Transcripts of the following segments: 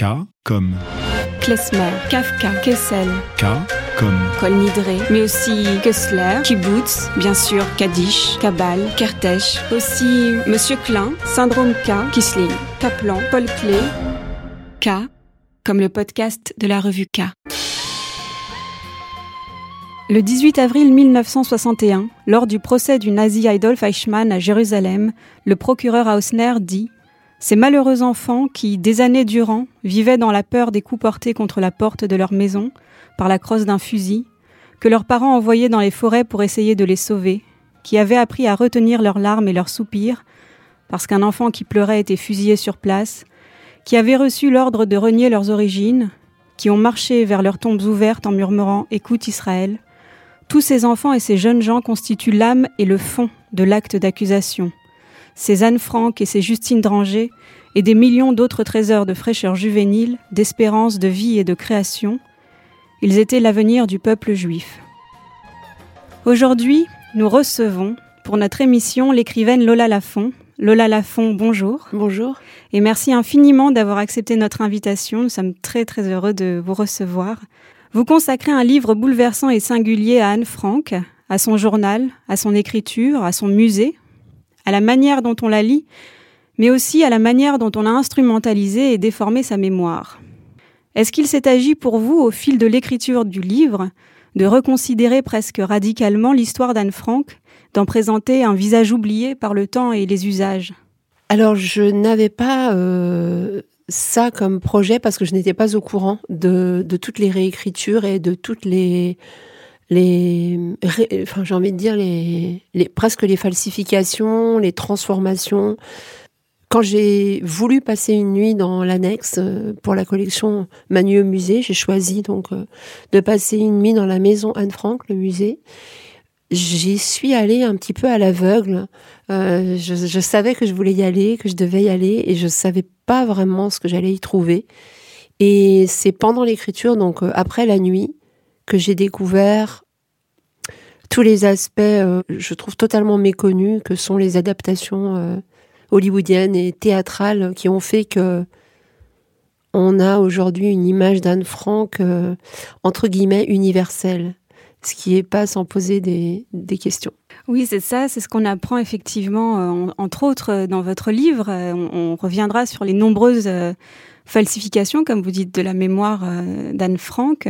K comme Klezmer, Kafka, Kessel, K comme Kol Nidre, mais aussi Kessler, Kibbutz, bien sûr Kaddish, Kabal, Kertész, aussi Monsieur Klein, Syndrome K, Kisling, Kaplan, Paul Klee, K, comme le podcast de la revue K. Le 18 avril 1961, lors du procès du nazi Adolf Eichmann à Jérusalem, le procureur Hausner dit Ces malheureux enfants qui, des années durant, vivaient dans la peur des coups portés contre la porte de leur maison par la crosse d'un fusil, que leurs parents envoyaient dans les forêts pour essayer de les sauver, qui avaient appris à retenir leurs larmes et leurs soupirs, parce qu'un enfant qui pleurait était fusillé sur place, qui avaient reçu l'ordre de renier leurs origines, qui ont marché vers leurs tombes ouvertes en murmurant Écoute Israël, tous ces enfants et ces jeunes gens constituent l'âme et le fond de l'acte d'accusation. Ces Anne Frank et ces Justine Dranger et des millions d'autres trésors de fraîcheur juvénile, d'espérance, de vie et de création, ils étaient l'avenir du peuple juif. Aujourd'hui, nous recevons, pour notre émission, l'écrivaine Lola Lafont. Lola Lafont, bonjour. Bonjour. Et merci infiniment d'avoir accepté notre invitation. Nous sommes très très heureux de vous recevoir. Vous consacrez un livre bouleversant et singulier à Anne Frank, à son journal, à son écriture, à son musée, à la manière dont on la lit, mais aussi à la manière dont on a instrumentalisé et déformé sa mémoire. Est-ce qu'il s'est agi pour vous, au fil de l'écriture du livre, de reconsidérer presque radicalement l'histoire d'Anne Frank, d'en présenter un visage oublié par le temps et les usages? Alors, je n'avais pas euh, ça comme projet parce que je n'étais pas au courant de, de, toutes les réécritures et de toutes les les enfin j'ai envie de dire les, les presque les falsifications, les transformations. Quand j'ai voulu passer une nuit dans l'annexe euh, pour la collection Manu au musée, j'ai choisi donc euh, de passer une nuit dans la maison Anne Frank, le musée. J'y suis allée un petit peu à l'aveugle. Euh, je, je, savais que je voulais y aller, que je devais y aller, et je savais pas vraiment ce que j'allais y trouver. Et c'est pendant l'écriture, donc euh, après la nuit, que j'ai découvert tous les aspects, euh, je trouve totalement méconnus, que sont les adaptations euh, hollywoodiennes et théâtrales qui ont fait que on a aujourd'hui une image d'Anne Frank euh, entre guillemets universelle, ce qui n'est pas sans poser des, questions. Oui, c'est ça, c'est ce qu'on apprend effectivement, entre autres, dans votre livre. On, reviendra sur les nombreuses falsifications, comme vous dites, de la mémoire d'Anne Frank.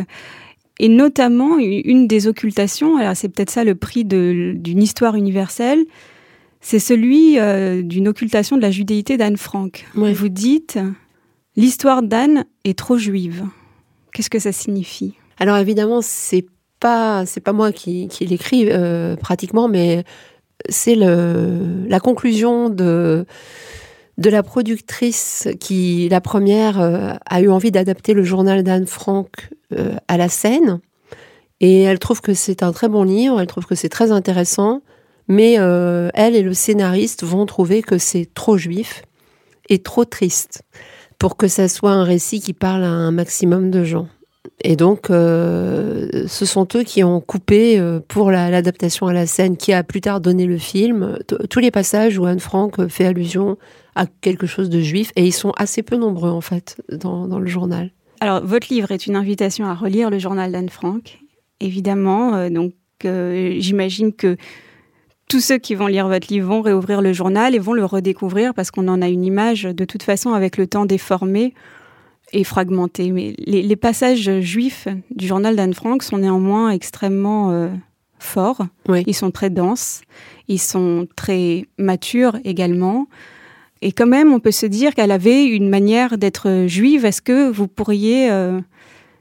Et notamment, une des occultations, alors c'est peut-être ça le prix d'une histoire universelle, c'est celui d'une occultation de la judéité d'Anne Frank. Ouais. Vous dites, l'histoire d'Anne est trop juive. Qu'est-ce que ça signifie? Alors évidemment, c'est pas c'est pas moi qui, qui l'écris euh, pratiquement, mais c'est la conclusion de de la productrice qui la première euh, a eu envie d'adapter le journal d'Anne Frank euh, à la scène et elle trouve que c'est un très bon livre, elle trouve que c'est très intéressant, mais euh, elle et le scénariste vont trouver que c'est trop juif et trop triste pour que ça soit un récit qui parle à un maximum de gens. Et donc, euh, ce sont eux qui ont coupé pour l'adaptation la, à la scène, qui a plus tard donné le film, tous les passages où Anne Frank fait allusion à quelque chose de juif, et ils sont assez peu nombreux en fait dans le journal. Alors, votre livre est une invitation à relire le journal d'Anne Frank, évidemment. Euh, donc, j'imagine que tous ceux qui vont lire votre livre vont réouvrir le journal et vont le redécouvrir parce qu'on en a une image de toute façon avec le temps déformé et fragmenté. Mais les, les passages juifs du journal d'Anne Frank sont néanmoins extrêmement euh, forts. Oui. Ils sont très denses, ils sont très matures également. Et quand même, on peut se dire qu'elle avait une manière d'être juive. Est-ce que vous pourriez euh,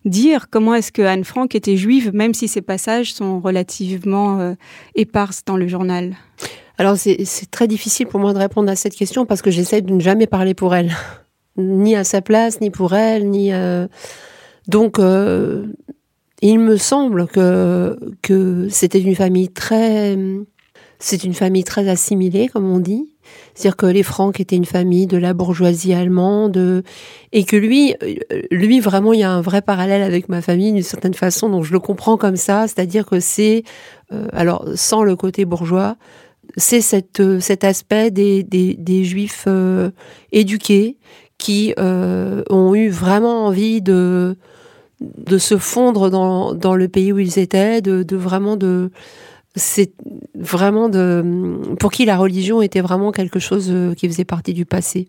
dire comment est-ce que Anne Frank était juive, même si ces passages sont relativement euh, éparses dans le journal? Alors c'est très difficile pour moi de répondre à cette question parce que j'essaie de ne jamais parler pour elle. Ni à sa place, ni pour elle, ni euh... donc euh, il me semble que que c'était une famille très c'est une famille très assimilée comme on dit, c'est-à-dire que les Francs étaient une famille de la bourgeoisie allemande et que lui lui vraiment il y a un vrai parallèle avec ma famille d'une certaine façon donc je le comprends comme ça, c'est-à-dire que c'est euh, alors sans le côté bourgeois c'est cet aspect des, juifs euh, éduqués qui ont eu vraiment envie de se fondre dans, dans le pays où ils étaient, de, de vraiment de c'est vraiment de pour qui la religion était vraiment quelque chose qui faisait partie du passé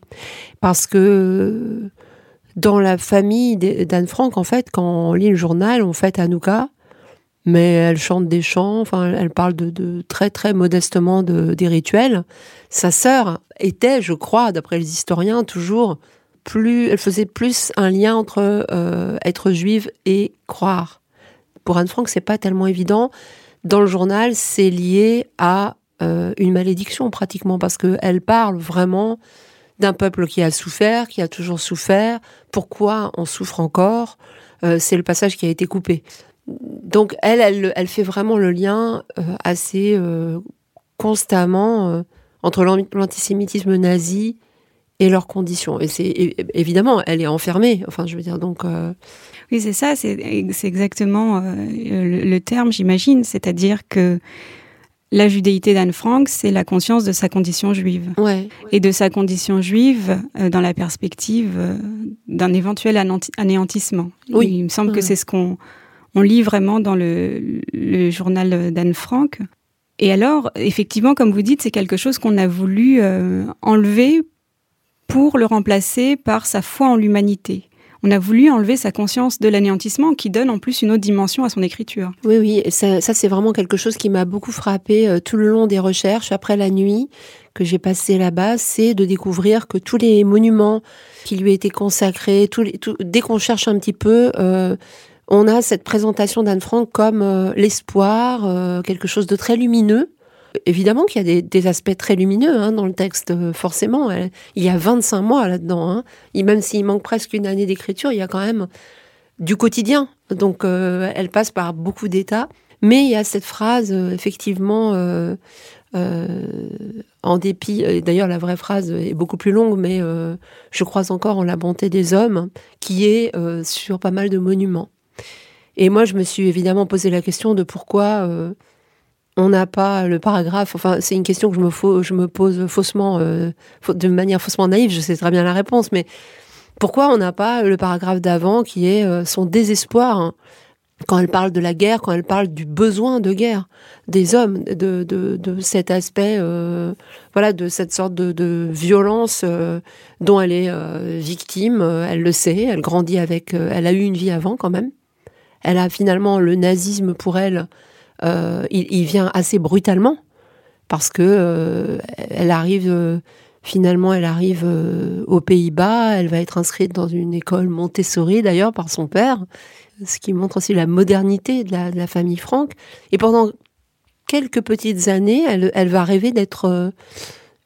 parce que dans la famille d'Anne Frank en fait quand on lit le journal on fait Hanouka mais elle chante des chants enfin elle parle de, de très très modestement de, des rituels sa sœur était je crois d'après les historiens toujours plus, elle faisait plus un lien entre euh, être juive et croire. Pour Anne Frank, c'est pas tellement évident. Dans le journal, c'est lié à euh, une malédiction pratiquement parce que elle parle vraiment d'un peuple qui a souffert, qui a toujours souffert. Pourquoi on souffre encore? Euh, C'est le passage qui a été coupé. Donc elle, elle, elle fait vraiment le lien assez constamment entre l'antisémitisme nazi et leurs conditions. Et c'est évidemment, elle est enfermée. Enfin, je veux dire, donc. Euh, oui, c'est ça. C'est exactement euh, le, terme, j'imagine. C'est-à-dire que la judéité d'Anne Frank, c'est la conscience de sa condition juive. Ouais. Et de sa condition juive euh, dans la perspective d'un éventuel anéantissement. Oui. Il me semble que c'est ce qu'on on lit vraiment dans le, le journal d'Anne Frank. Et alors, effectivement, comme vous dites, c'est quelque chose qu'on a voulu enlever pour le remplacer par sa foi en l'humanité. On a voulu enlever sa conscience de l'anéantissement qui donne en plus une autre dimension à son écriture. Oui, oui, ça, c'est vraiment quelque chose qui m'a beaucoup frappé euh, tout le long des recherches après la nuit que j'ai passée là-bas, c'est de découvrir que tous les monuments qui lui étaient consacrés, dès qu'on cherche un petit peu, euh, on a cette présentation d'Anne Frank comme euh, l'espoir, quelque chose de très lumineux. Évidemment qu'il y a des, aspects très lumineux hein, dans le texte, euh, forcément. Il y a 25 mois là-dedans. Hein. Même s'il manque presque une année d'écriture, il y a quand même du quotidien. Donc euh, elle passe par beaucoup d'états. Mais il y a cette phrase, euh, effectivement, en dépit, d'ailleurs la vraie phrase est beaucoup plus longue, mais je crois encore en la bonté des hommes, qui est sur pas mal de monuments. Et moi, je me suis évidemment posé la question de pourquoi on n'a pas le paragraphe. Enfin, c'est une question que je me, je me pose faussement, euh, de manière faussement naïve. Je sais très bien la réponse, mais pourquoi on n'a pas le paragraphe d'avant qui est euh, son désespoir hein, quand elle parle de la guerre, quand elle parle du besoin de guerre des hommes, de, de, cet aspect, euh, voilà, de cette sorte de, violence dont elle est victime. Elle le sait, elle grandit avec, elle a eu une vie avant quand même. Elle a finalement le nazisme pour elle euh, il, vient assez brutalement parce que euh, elle arrive euh, finalement, elle arrive aux Pays-Bas. Elle va être inscrite dans une école Montessori d'ailleurs par son père, ce qui montre aussi la modernité de la, famille Franck. Et pendant quelques petites années, elle va rêver d'être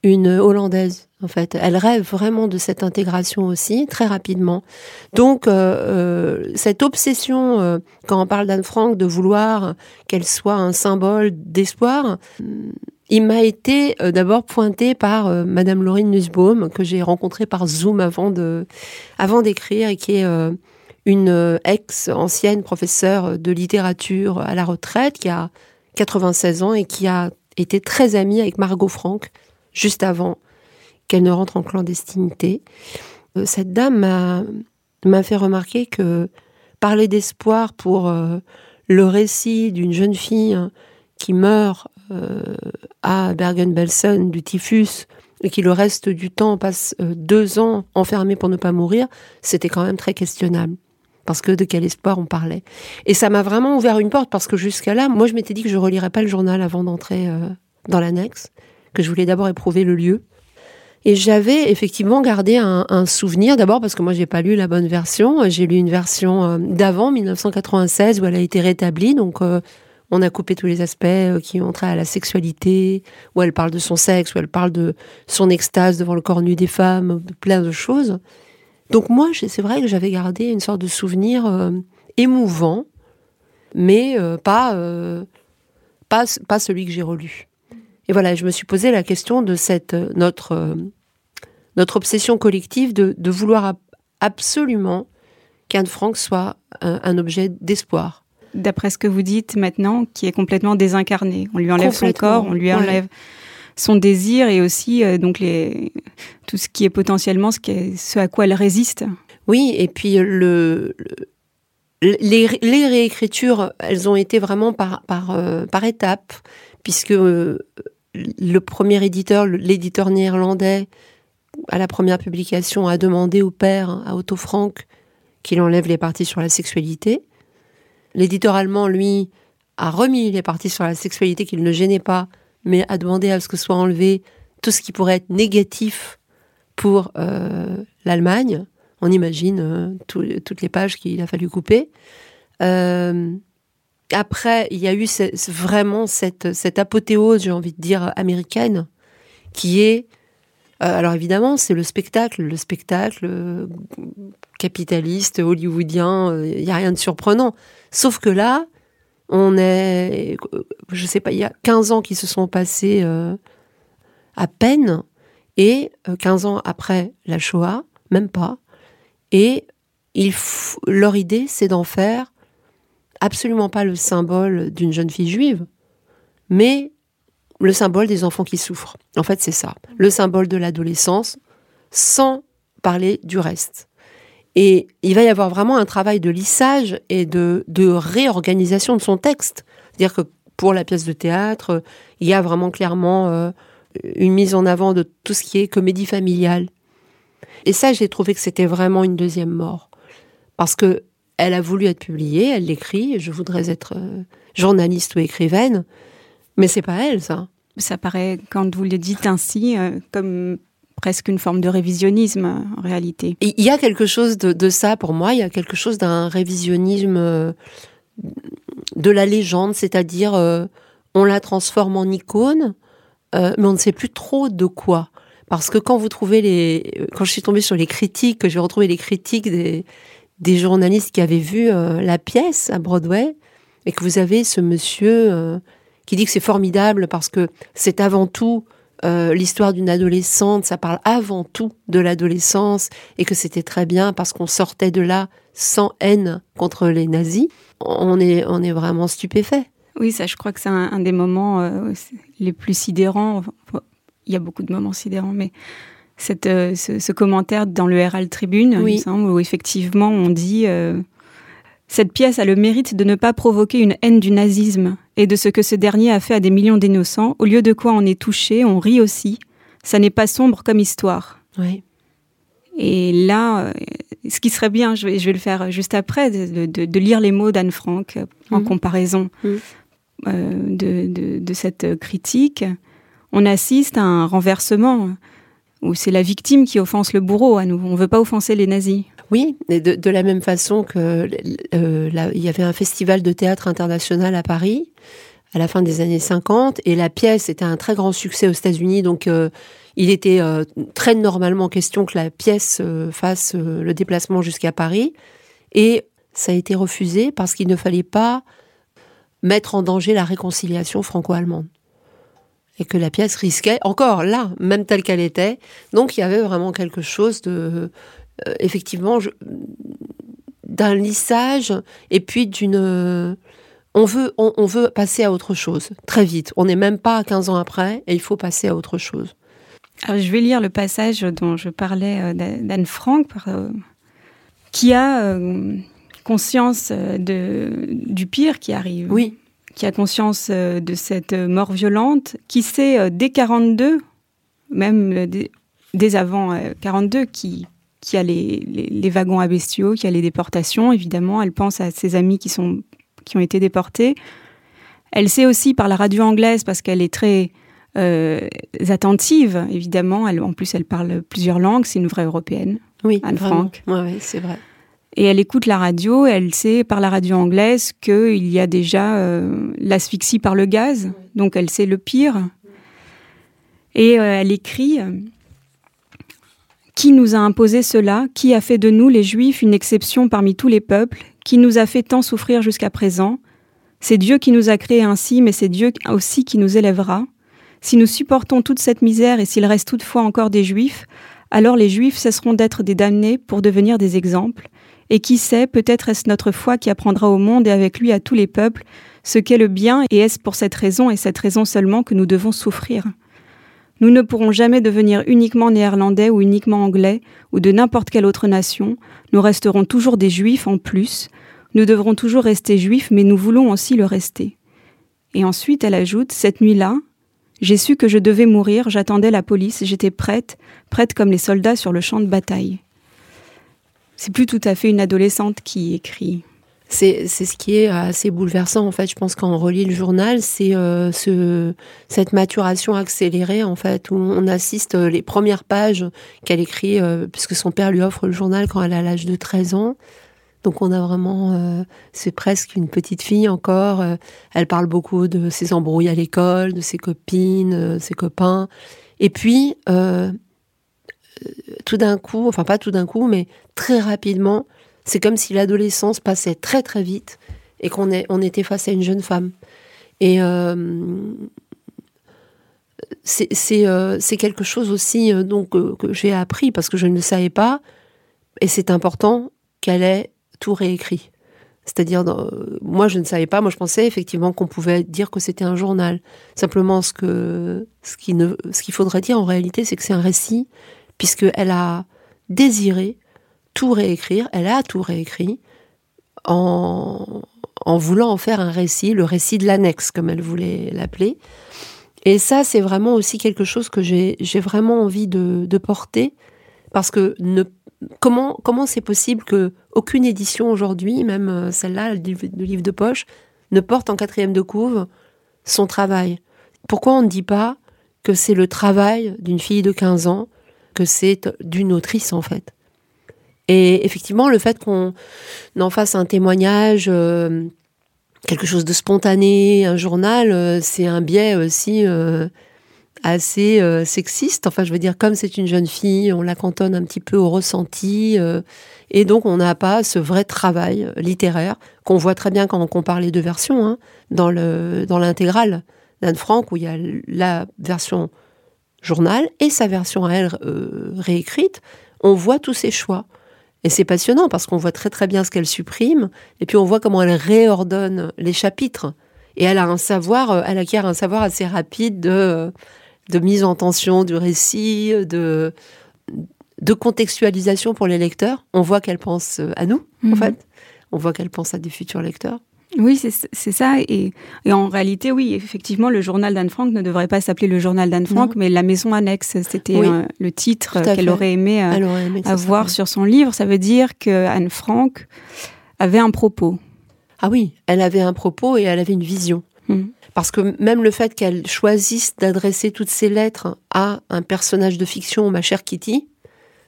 une Hollandaise en fait. Elle rêve vraiment de cette intégration aussi, très rapidement. Donc, euh, euh, cette obsession, euh, quand on parle d'Anne Frank, de vouloir qu'elle soit un symbole d'espoir, il m'a été d'abord pointé par Madame Laurine Nussbaum, que j'ai rencontrée par Zoom avant avant d'écrire, et qui est une ex-ancienne professeure de littérature à la retraite, qui a 96 ans et qui a été très amie avec Margot Frank, juste avant qu'elle ne rentre en clandestinité. Euh, cette dame m'a fait remarquer que parler d'espoir pour euh, le récit d'une jeune fille hein, qui meurt euh, à Bergen-Belsen du typhus et qui le reste du temps passe deux ans enfermée pour ne pas mourir, c'était quand même très questionnable. Parce que de quel espoir on parlait. Et ça m'a vraiment ouvert une porte parce que jusqu'à là, moi je m'étais dit que je relirais pas le journal avant d'entrer dans l'annexe, que je voulais d'abord éprouver le lieu. Et j'avais effectivement gardé un, souvenir, d'abord parce que moi j'ai pas lu la bonne version, j'ai lu une version euh, d'avant 1996 où elle a été rétablie, donc euh, on a coupé tous les aspects euh, qui ont trait à la sexualité, où elle parle de son sexe, où elle parle de son extase devant le corps nu des femmes, plein de choses. Donc moi, c'est vrai que j'avais gardé une sorte de souvenir émouvant, mais pas, pas celui que j'ai relu. Et voilà, je me suis posé la question de cette euh, notre euh, notre obsession collective de, de vouloir absolument qu'Anne Frank soit un, objet d'espoir. D'après ce que vous dites maintenant, qui est complètement désincarné. On lui enlève son corps, on lui enlève son désir et aussi donc les, tout ce qui est potentiellement ce, qui est, ce à quoi elle résiste. Oui, et puis le, les, les, réécritures, elles ont été vraiment par, par, par étapes, puisque le premier éditeur, l'éditeur néerlandais, à la première publication, a demandé au père, à Otto Frank, qu'il enlève les parties sur la sexualité. L'éditeur allemand, lui, a remis les parties sur la sexualité qu'il ne gênait pas, mais a demandé à ce que soit enlevé tout ce qui pourrait être négatif pour euh, l'Allemagne. On imagine euh, toutes les pages qu'il a fallu couper. Euh, après, il y a eu vraiment cette, cette apothéose, j'ai envie de dire, américaine, qui est... Euh, alors évidemment, c'est le spectacle, le spectacle euh, capitaliste, hollywoodien, il euh, n'y a rien de surprenant. Sauf que là, on est, je sais pas, il y a 15 ans qui se sont passés à peine, et 15 ans après la Shoah, même pas, et leur idée, c'est d'en faire absolument pas le symbole d'une jeune fille juive, mais le symbole des enfants qui souffrent. En fait, c'est ça. Le symbole de l'adolescence, sans parler du reste. Et il va y avoir vraiment un travail de lissage et de, réorganisation de son texte. C'est-à-dire que pour la pièce de théâtre, il y a vraiment clairement euh, une mise en avant de tout ce qui est comédie familiale. Et ça, j'ai trouvé que c'était vraiment une deuxième mort. Parce que elle a voulu être publiée, elle l'écrit, je voudrais être euh, journaliste ou écrivaine, mais c'est pas elle, ça. Ça paraît, quand vous le dites ainsi, euh, comme presque une forme de révisionnisme, en réalité. Il y a quelque chose de, ça pour moi, il y a quelque chose d'un révisionnisme euh, de la légende, c'est-à-dire on la transforme en icône, mais on ne sait plus trop de quoi. Parce que quand vous trouvez les, quand je suis tombée sur les critiques, que j'ai retrouvé les critiques des, des journalistes qui avaient vu euh, la pièce à Broadway et que vous avez ce monsieur euh, qui dit que c'est formidable parce que c'est avant tout euh, l'histoire d'une adolescente, ça parle avant tout de l'adolescence et que c'était très bien parce qu'on sortait de là sans haine contre les nazis. On est, on est vraiment stupéfait. Oui, ça, je crois que c'est un, des moments les plus sidérants. Il y a beaucoup de moments sidérants, mais cette, euh, ce, commentaire dans le Herald Tribune, où effectivement on dit euh, Cette pièce a le mérite de ne pas provoquer une haine du nazisme et de ce que ce dernier a fait à des millions d'innocents, au lieu de quoi on est touché, on rit aussi. Ça n'est pas sombre comme histoire. Et là, euh, ce qui serait bien, je vais, je vais le faire juste après, de, lire les mots d'Anne Frank en mmh. comparaison mmh. de, de, cette critique. On assiste à un renversement où c'est la victime qui offense le bourreau à nous. On ne veut pas offenser les nazis. Oui, de, la même façon que euh, il y avait un festival de théâtre international à Paris à la fin des années 50 et la pièce était un très grand succès aux États-Unis donc euh, il était euh, très normalement question que la pièce fasse le déplacement jusqu'à Paris et ça a été refusé parce qu'il ne fallait pas mettre en danger la réconciliation franco-allemande et que la pièce risquait, encore là, même telle qu'elle était. Donc il y avait vraiment quelque chose de, euh, effectivement, d'un lissage et puis d'une... On veut, on, veut passer à autre chose, très vite. On n'est même pas à 15 ans après et il faut passer à autre chose. Alors, je vais lire le passage dont je parlais euh, d'Anne Frank, euh, qui a conscience de, du pire qui arrive. Oui qui a conscience euh, de cette mort violente, qui sait euh, dès 42, même euh, dès, avant 42, qui, qui a les, les, wagons à bestiaux, qui a les déportations, évidemment. Elle pense à ses amis qui, sont, qui ont été déportés. Elle sait aussi par la radio anglaise, parce qu'elle est très attentive, évidemment. Elle, en plus, elle parle plusieurs langues. C'est une vraie européenne. Oui, Anne Frank. Oui, c'est vrai. Et elle écoute la radio, elle sait par la radio anglaise qu'il y a déjà euh, l'asphyxie par le gaz, donc elle sait le pire. Et euh, elle écrit Qui nous a imposé cela? Qui a fait de nous, les Juifs, une exception parmi tous les peuples? Qui nous a fait tant souffrir jusqu'à présent? C'est Dieu qui nous a créés ainsi, mais c'est Dieu aussi qui nous élèvera. Si nous supportons toute cette misère et s'il reste toutefois encore des Juifs, alors les Juifs cesseront d'être des damnés pour devenir des exemples et qui sait, peut-être est-ce notre foi qui apprendra au monde et avec lui à tous les peuples ce qu'est le bien, et est-ce pour cette raison et cette raison seulement que nous devons souffrir Nous ne pourrons jamais devenir uniquement néerlandais ou uniquement anglais ou de n'importe quelle autre nation. Nous resterons toujours des juifs en plus. Nous devrons toujours rester juifs, mais nous voulons aussi le rester. Et ensuite, elle ajoute, cette nuit-là, j'ai su que je devais mourir, j'attendais la police, j'étais prête, prête comme les soldats sur le champ de bataille. C'est plus tout à fait une adolescente qui écrit. C'est ce qui est assez bouleversant en fait. Je pense quand on relit le journal, c'est euh, ce, cette maturation accélérée en fait où on assiste euh, les premières pages qu'elle écrit euh, puisque son père lui offre le journal quand elle a l'âge de 13 ans. Donc on a vraiment, c'est presque une petite fille encore. elle parle beaucoup de ses embrouilles à l'école, de ses copines, ses copains. Et puis tout d'un coup, enfin pas tout d'un coup, mais très rapidement, c'est comme si l'adolescence passait très très vite et qu'on on était face à une jeune femme. Et euh, euh, c'est quelque chose aussi euh, donc que j'ai appris parce que je ne le savais pas. Et c'est important qu'elle ait tout réécrit. C'est-à-dire, moi, je ne savais pas. Moi, je pensais effectivement qu'on pouvait dire que c'était un journal. Simplement, ce que ce qui ce qu'il faudrait dire en réalité, c'est que c'est un récit, puisqu'elle a désiré tout réécrire, elle a tout réécrit en, en voulant en faire un récit, le récit de l'annexe, comme elle voulait l'appeler. Et ça, c'est vraiment aussi quelque chose que j'ai vraiment envie de, porter, parce que ne, comment comment c'est possible que aucune édition aujourd'hui, même euh, celle-là, le livre de poche, ne porte en quatrième de couve son travail? Pourquoi on ne dit pas que c'est le travail d'une fille de 15 ans, que c'est d'une autrice en fait et effectivement, le fait qu'on en fasse un témoignage, euh, quelque chose de spontané, un journal, euh, c'est un biais aussi euh, assez sexiste. Enfin, je veux dire, comme c'est une jeune fille, on la cantonne un petit peu au ressenti. et donc, on n'a pas ce vrai travail littéraire qu'on voit très bien quand on compare les deux versions, hein, dans l'intégrale d'Anne Frank, où il y a la version journal et sa version à elle réécrite. On voit tous ses choix. Et c'est passionnant parce qu'on voit très très bien ce qu'elle supprime, et puis on voit comment elle réordonne les chapitres. Et elle a un savoir, euh, elle acquiert un savoir assez rapide de, de mise en tension du récit, de, de contextualisation pour les lecteurs. On voit qu'elle pense à nous, en mhm. fait. On voit qu'elle pense à des futurs lecteurs. Oui, c'est ça. Et, en réalité, oui, effectivement, le journal d'Anne Frank ne devrait pas s'appeler le journal d'Anne Frank, mais La Maison Annexe. C'était euh, le titre qu'elle aurait aimé, euh, avoir sur son livre. Ça veut dire que Anne Frank avait un propos. Ah oui, elle avait un propos et elle avait une vision. Hmm. Parce que même le fait qu'elle choisisse d'adresser toutes ses lettres à un personnage de fiction, ma chère Kitty,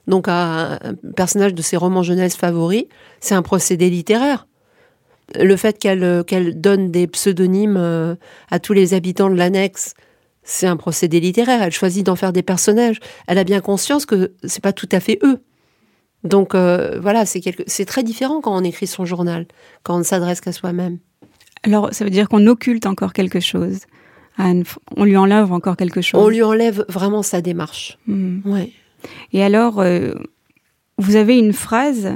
donc à un personnage de ses romans jeunesse favoris, c'est un procédé littéraire le fait qu'elle qu'elle donne des pseudonymes euh, à tous les habitants de l'annexe, c'est un procédé littéraire. Elle choisit d'en faire des personnages. Elle a bien conscience que c'est pas tout à fait eux. Donc euh, voilà, c'est c'est très différent quand on écrit son journal, quand on ne s'adresse qu'à soi-même. Alors ça veut dire qu'on occulte encore quelque chose. On lui enlève encore quelque chose. On lui enlève vraiment sa démarche. Hmm. Ouais. Et alors, euh, vous avez une phrase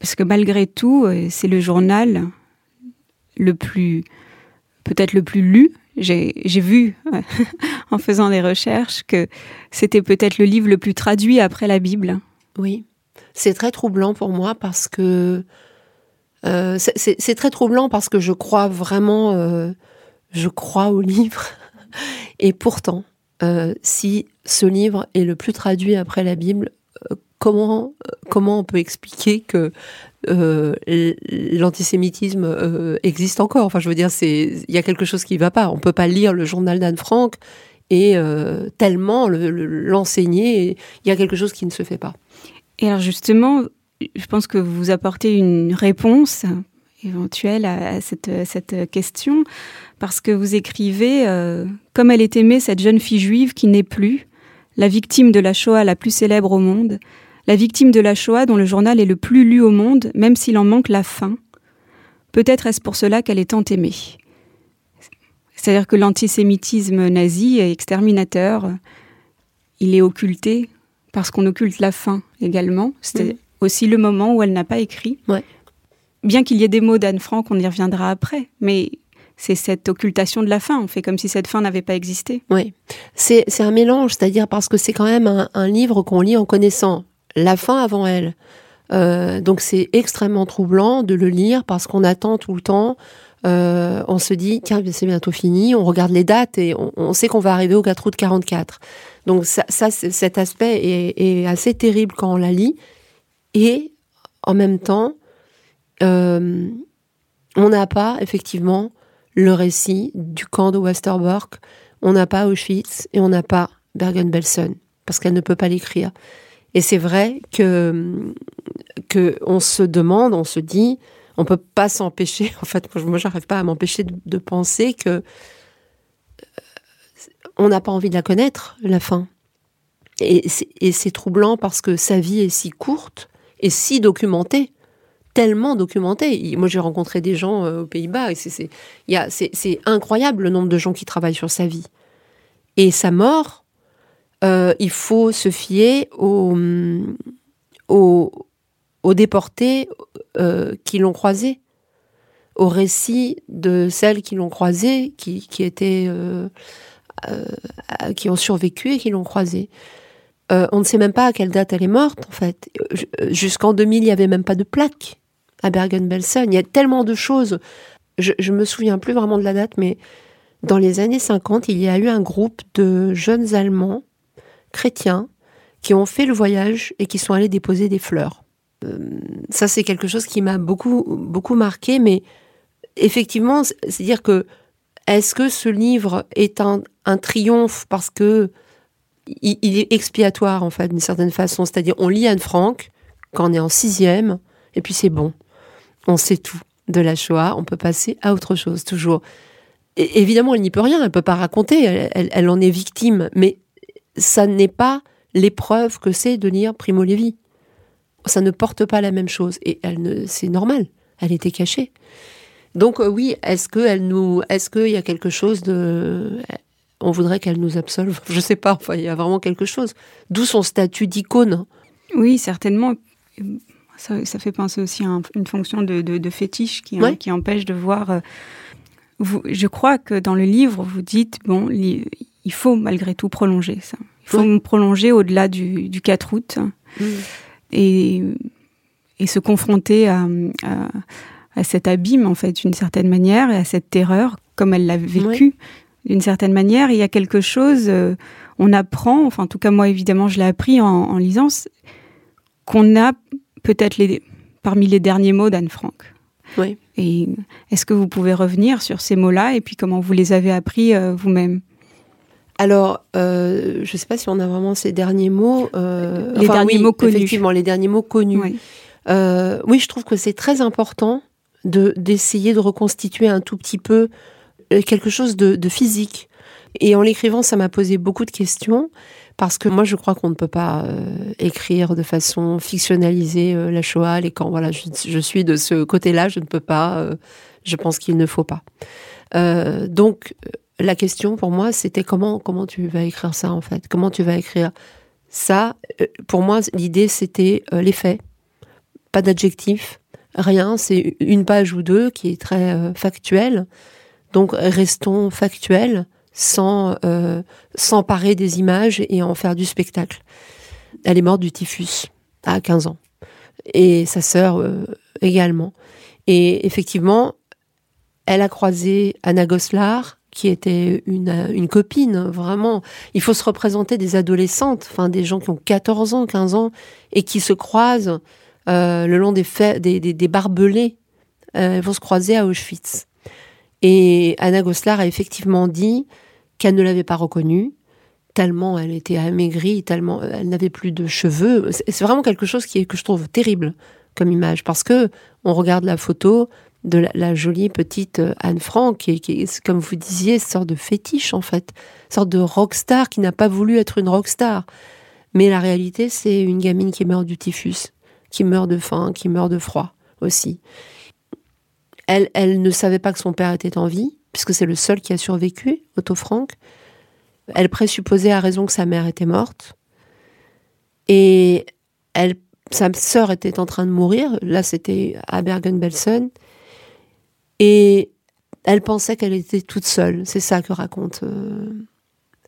parce que malgré tout, euh, c'est le journal le plus, peut-être le plus lu. J'ai vu, en faisant des recherches, que c'était peut-être le livre le plus traduit après la Bible. Oui, c'est très troublant pour moi parce que euh, c'est très troublant parce que je crois vraiment, euh, je crois au livre. Et pourtant, si ce livre est le plus traduit après la Bible, comment, comment on peut expliquer que euh, l'antisémitisme euh, existe encore? Enfin, je veux dire, il y a quelque chose qui ne va pas. On peut pas lire le journal d'Anne Frank et euh, tellement l'enseigner. il y a quelque chose qui ne se fait pas. Et alors justement, je pense que vous apportez une réponse éventuelle à, cette, question, parce que vous écrivez Comme elle est aimée, cette jeune fille juive qui n'est plus, la victime de la Shoah la plus célèbre au monde, la victime de la Shoah dont le journal est le plus lu au monde, même s'il en manque la fin. Peut-être est-ce pour cela qu'elle est tant aimée. C'est-à-dire que l'antisémitisme nazi est exterminateur, il est occulté parce qu'on occulte la fin également. C'est aussi le moment où elle n'a pas écrit. Bien qu'il y ait des mots d'Anne Frank, on y reviendra après, mais c'est cette occultation de la fin. On fait comme si cette fin n'avait pas existé. Oui, c'est un mélange, c'est-à-dire parce que c'est quand même un, livre qu'on lit en connaissant la fin avant elle. Euh, donc c'est extrêmement troublant de le lire parce qu'on attend tout le temps. Euh, on se dit, tiens, c'est bientôt fini. On regarde les dates et on, sait qu'on va arriver au 4 août 44. Donc ça, cet aspect est, assez terrible quand on la lit. Et en même temps, euh, on n'a pas effectivement le récit du camp de Westerbork. On n'a pas Auschwitz et on n'a pas Bergen-Belsen parce qu'elle ne peut pas l'écrire. Et c'est vrai que, on se demande, on se dit, on peut pas s'empêcher. En fait, moi, j'arrive pas à m'empêcher de, penser que euh, on n'a pas envie de la connaître, la fin. Et c'est troublant parce que sa vie est si courte et si documentée tellement documenté. Moi, j'ai rencontré des gens euh, aux Pays-Bas et c'est incroyable le nombre de gens qui travaillent sur sa vie. Et sa mort, euh, il faut se fier aux, aux, déportés euh, qui l'ont croisé, au récit de celles qui l'ont croisé, qui, qui étaient qui ont survécu et qui l'ont croisé. on ne sait même pas à quelle date elle est morte, en fait. Jusqu'en 2000, il n'y avait même pas de plaque à Bergen-Belsen. Il y a tellement de choses. Je, je me souviens plus vraiment de la date, mais dans les années 50, il y a eu un groupe de jeunes Allemands chrétiens qui ont fait le voyage et qui sont allés déposer des fleurs. Euh, ça, c'est quelque chose qui m'a beaucoup, beaucoup marqué, mais effectivement, c'est-à-dire que est-ce que ce livre est un, triomphe parce que il, est expiatoire, en fait, d'une certaine façon? C'est-à-dire, on lit Anne Frank quand on est en sixième, et puis c'est bon on sait tout de la Shoah, on peut passer à autre chose toujours. évidemment, elle n'y peut rien, elle peut pas raconter, elle, en est victime, mais ça n'est pas l'épreuve que c'est de lire Primo Levi. Ça ne porte pas la même chose et elle ne, c'est normal, elle était cachée. Donc euh, oui, est-ce que elle nous, est-ce qu'il y a quelque chose de, on voudrait qu'elle nous absolve? Je sais pas. Enfin, il y a vraiment quelque chose. D'où son statut d'icône. Oui, certainement. Ça, fait penser aussi à une fonction de, fétiche qui, qui, empêche de voir. Euh, vous, je crois que dans le livre, vous dites bon, il faut malgré tout prolonger ça. Il faut prolonger au-delà du, 4 août mmh. et, et, se confronter à, à, cet abîme, en fait, d'une certaine manière, et à cette terreur, comme elle l'a vécu, d'une certaine manière. Il y a quelque chose, euh, on apprend, enfin, en tout cas, moi, évidemment, je l'ai appris en, en lisant, qu'on a peut-être les, parmi les derniers mots d'Anne Frank. Oui. Et est-ce que vous pouvez revenir sur ces mots-là et puis comment vous les avez appris euh, vous-même? Alors, euh, je ne sais pas si on a vraiment ces derniers mots. Euh, les derniers mots connus. Effectivement, les derniers mots connus. Oui, oui je trouve que c'est très important de d'essayer de reconstituer un tout petit peu quelque chose de, de physique. Et en l'écrivant, ça m'a posé beaucoup de questions parce que moi je crois qu'on ne peut pas euh, écrire de façon fictionnalisée euh, la Shoah, les camps. Voilà, je, suis de ce côté-là, je ne peux pas. Euh, je pense qu'il ne faut pas. donc la question pour moi, c'était comment comment tu vas écrire ça en fait? Comment tu vas écrire ça? Pour moi, l'idée c'était les faits, pas d'adjectif, rien. C'est une page ou deux qui est très factuelle. Donc restons factuels sans euh, s'emparer des images et en faire du spectacle. Elle est morte du typhus à 15 ans. Et sa sœur euh, également. Et effectivement, elle a croisé Anna Goslar, qui était une, copine, vraiment. Il faut se représenter des adolescentes, enfin des gens qui ont 14 ans, 15 ans, et qui se croisent euh, le long des, des, barbelés. elles vont se croiser à Auschwitz. Et Anna Goslar a effectivement dit qu'elle ne l'avait pas reconnue, tellement elle était amaigrie, tellement elle n'avait plus de cheveux. C'est vraiment quelque chose qui que je trouve terrible comme image, parce que on regarde la photo de la, jolie petite euh, Anne Frank, qui, est, comme vous disiez, sorte de fétiche en fait, sorte de rockstar qui n'a pas voulu être une rockstar. Mais la réalité, c'est une gamine qui meurt du typhus, qui meurt de faim, qui meurt de froid aussi. Elle, elle ne savait pas que son père était en vie puisque c'est le seul qui a survécu, Otto Frank. Elle présupposait à raison que sa mère était morte. Et elle, sa sœur était en train de mourir. Là, c'était à Bergen-Belsen. Et elle pensait qu'elle était toute seule. C'est ça que raconte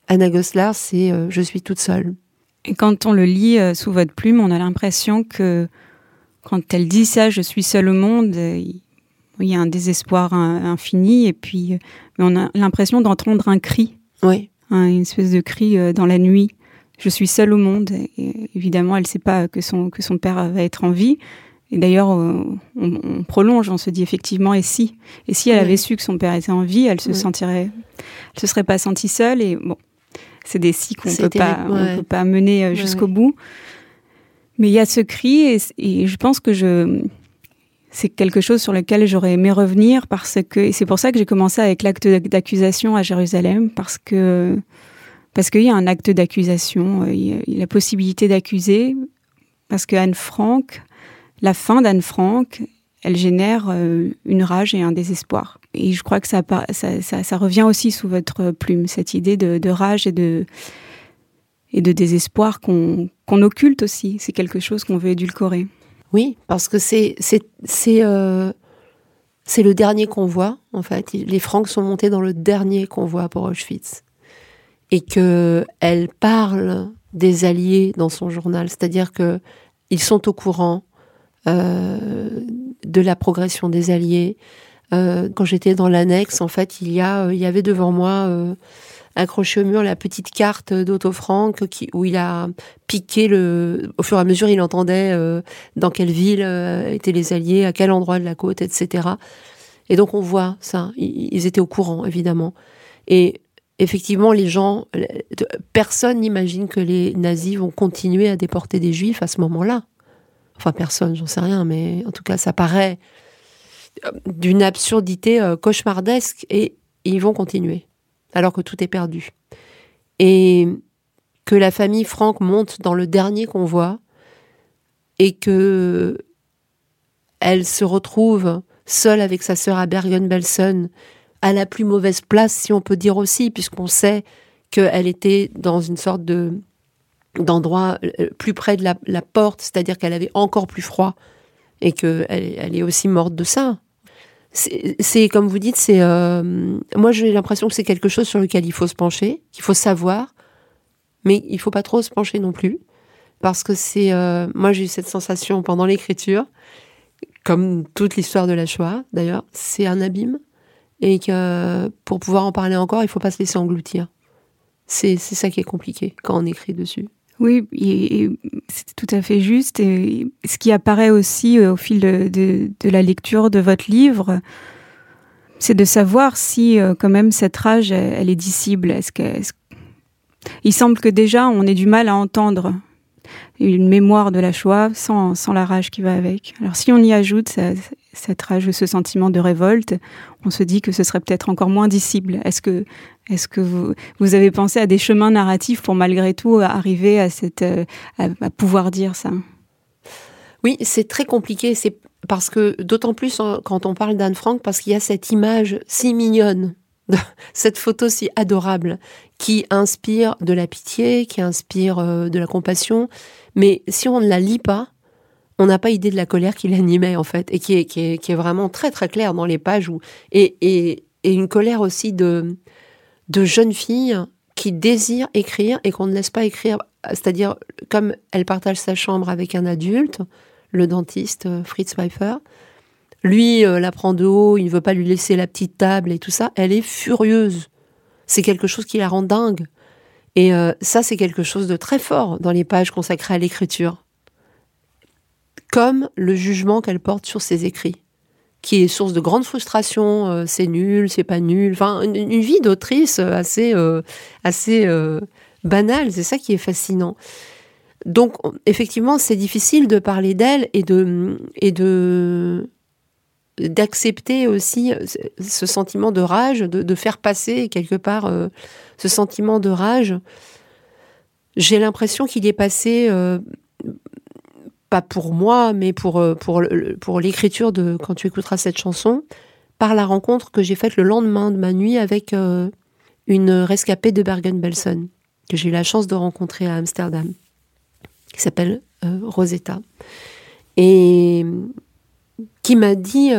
Anna Goslar, c'est je suis toute seule. Et quand on le lit sous votre plume, on a l'impression que quand elle dit ça, je suis seule au monde, il y a un désespoir infini, et puis on a l'impression d'entendre un cri. Oui. une espèce de cri dans la nuit je suis seule au monde. Et évidemment, elle ne sait pas que son, que son père va être en vie. Et d'ailleurs, euh, on, prolonge, on se dit effectivement, et si? Et si elle avait su que son père était en vie, elle se sentirait, elle se serait pas sentie seule. Et bon, c'est des si qu'on peut pas, on peut pas mener euh, jusqu'au bout. Mais il y a ce cri, et, et je pense que je, c'est quelque chose sur lequel j'aurais aimé revenir parce que, et c'est pour ça que j'ai commencé avec l'acte d'accusation à Jérusalem, parce que parce qu'il y a un acte d'accusation, euh, il y a la possibilité d'accuser, parce que Anne Frank, la fin d'Anne Frank, elle génère euh, une rage et un désespoir. Et je crois que ça, revient aussi sous votre plume, cette idée de, rage et de, désespoir qu'on occulte aussi. C'est quelque chose qu'on veut édulcorer. Oui, parce que c'est euh, le dernier convoi en fait. Les Francs sont montés dans le dernier convoi pour Auschwitz et que elle parle des alliés dans son journal, c'est-à-dire que ils sont au courant de la progression des alliés. Euh, quand j'étais dans l'annexe, en fait, il y a, il y avait devant moi euh, accroché au mur la petite carte d'Otto Frank qui, où il a piqué le, au fur et à mesure, il entendait dans quelle ville étaient les alliés, à quel endroit de la côte, etc. Et donc on voit ça. Ils étaient au courant, évidemment. Et effectivement, les gens, personne n'imagine que les nazis vont continuer à déporter des juifs à ce moment-là. Enfin, personne, j'en sais rien, mais en tout cas, ça paraît euh, d'une absurdité euh, cauchemardesque et ils vont continuer, alors que tout est perdu. Et que la famille Franck monte dans le dernier convoi et que elle se retrouve seule avec sa sœur à Bergen-Belsen à la plus mauvaise place, si on peut dire aussi, puisqu'on sait qu'elle était dans une sorte de d'endroit euh, plus près de la, porte, c'est-à-dire qu'elle avait encore plus froid et qu'elle elle est aussi morte de ça. C'est comme vous dites, c'est euh, moi j'ai l'impression que c'est quelque chose sur lequel il faut se pencher, qu'il faut savoir, mais il faut pas trop se pencher non plus parce que c'est euh, moi j'ai eu cette sensation pendant l'écriture, comme toute l'histoire de la Shoah d'ailleurs, c'est un abîme et que pour pouvoir en parler encore, il faut pas se laisser engloutir. C'est ça qui est compliqué quand on écrit dessus. Oui, c'est tout à fait juste. Et ce qui apparaît aussi euh, au fil de, la lecture de votre livre, c'est de savoir si euh, quand même cette rage, elle, est dissible. Il semble que déjà on ait du mal à entendre une mémoire de la Shoah sans, sans la rage qui va avec. Alors si on y ajoute ça, cette rage, ce sentiment de révolte, on se dit que ce serait peut-être encore moins dissible. Est-ce que, est-ce que vous, avez pensé à des chemins narratifs pour malgré tout arriver à, cette, euh, à, pouvoir dire ça? Oui, c'est très compliqué. C'est parce que d'autant plus quand on parle d'Anne Frank, parce qu'il y a cette image si mignonne, cette photo si adorable, qui inspire de la pitié, qui inspire euh, de la compassion. Mais si on ne la lit pas, on n'a pas idée de la colère qui l'animait en fait et qui est, vraiment très très claire dans les pages et, une colère aussi de de jeunes filles qui désirent écrire et qu'on ne laisse pas écrire. C'est-à-dire comme elle partage sa chambre avec un adulte le dentiste euh, Fritz Pfeiffer lui euh, la prend de haut il ne veut pas lui laisser la petite table et tout ça elle est furieuse. C'est quelque chose qui la rend dingue. Et euh, ça c'est quelque chose de très fort dans les pages consacrées à l'écriture comme le jugement qu'elle porte sur ses écrits, qui est source de grande frustration. Euh, c'est nul, c'est pas nul. Enfin, une, vie d'autrice assez, euh, assez euh, banale. C'est ça qui est fascinant. Donc, effectivement, c'est difficile de parler d'elle et de et de d'accepter aussi ce sentiment de rage, de faire passer quelque part ce sentiment de rage. J'ai l'impression qu'il est passé pas pour moi, mais pour, euh, pour, pour l'écriture de quand tu écouteras cette chanson, par la rencontre que j'ai faite le lendemain de ma nuit avec euh, une rescapée de Bergen-Belsen, que j'ai eu la chance de rencontrer à Amsterdam, qui s'appelle euh, Rosetta. Et qui m'a dit,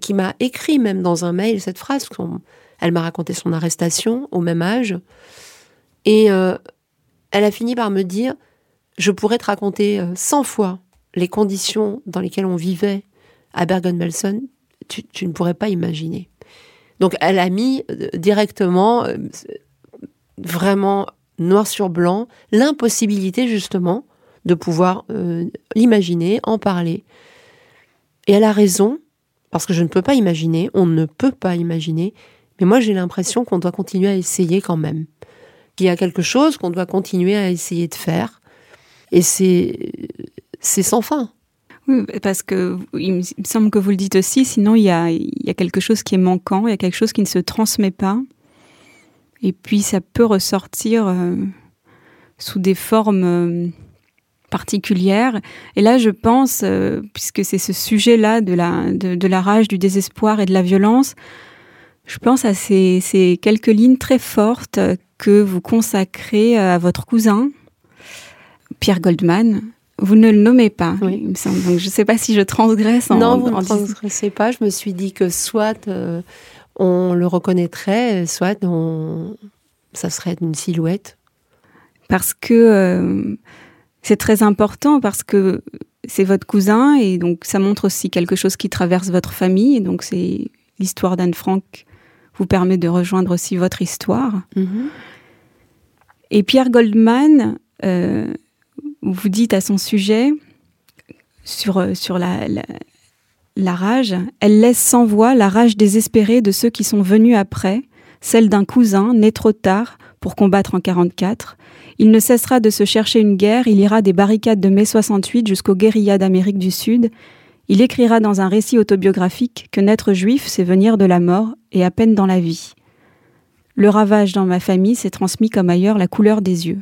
qui m'a écrit même dans un mail cette phrase. Elle m'a raconté son arrestation au même âge. Et elle a fini par me dire, je pourrais te raconter 100 fois les conditions dans lesquelles on vivait à Bergen-Belsen, tu, ne pourrais pas imaginer. Donc elle a mis euh, directement, euh, vraiment noir sur blanc, l'impossibilité justement de pouvoir euh, l'imaginer, en parler. Et elle a raison, parce que je ne peux pas imaginer, on ne peut pas imaginer, mais moi j'ai l'impression qu'on doit continuer à essayer quand même. Qu'il y a quelque chose qu'on doit continuer à essayer de faire. Et c'est c'est sans fin. Oui, parce que il me semble que vous le dites aussi, sinon il y a, quelque chose qui est manquant, il y a quelque chose qui ne se transmet pas. Et puis ça peut ressortir euh, sous des formes euh, particulières. Et là, je pense, euh, puisque c'est ce sujet-là de la, rage, du désespoir et de la violence, je pense à ces quelques lignes très fortes que vous consacrez à votre cousin, Pierre Goldman, vous ne le nommez pas, oui. il me semble. Donc je ne sais pas si je transgresse en Non, vous ne transgressez pas. Je me suis dit que soit euh, on le reconnaîtrait, soit on... ça serait une silhouette. Parce que euh, c'est très important, parce que c'est votre cousin, et donc ça montre aussi quelque chose qui traverse votre famille. Et donc c'est l'histoire d'Anne Frank vous permet de rejoindre aussi votre histoire. Mm-hmm. Et Pierre Goldman, euh, vous dites à son sujet, sur, euh, la, la, rage, elle laisse sans voix la rage désespérée de ceux qui sont venus après, celle d'un cousin né trop tard pour combattre en 44. Il ne cessera de se chercher une guerre, il ira des barricades de mai 68 jusqu'aux guérillas d'Amérique du Sud. Il écrira dans un récit autobiographique que naître juif, c'est venir de la mort et à peine dans la vie. Le ravage dans ma famille s'est transmis comme ailleurs la couleur des yeux.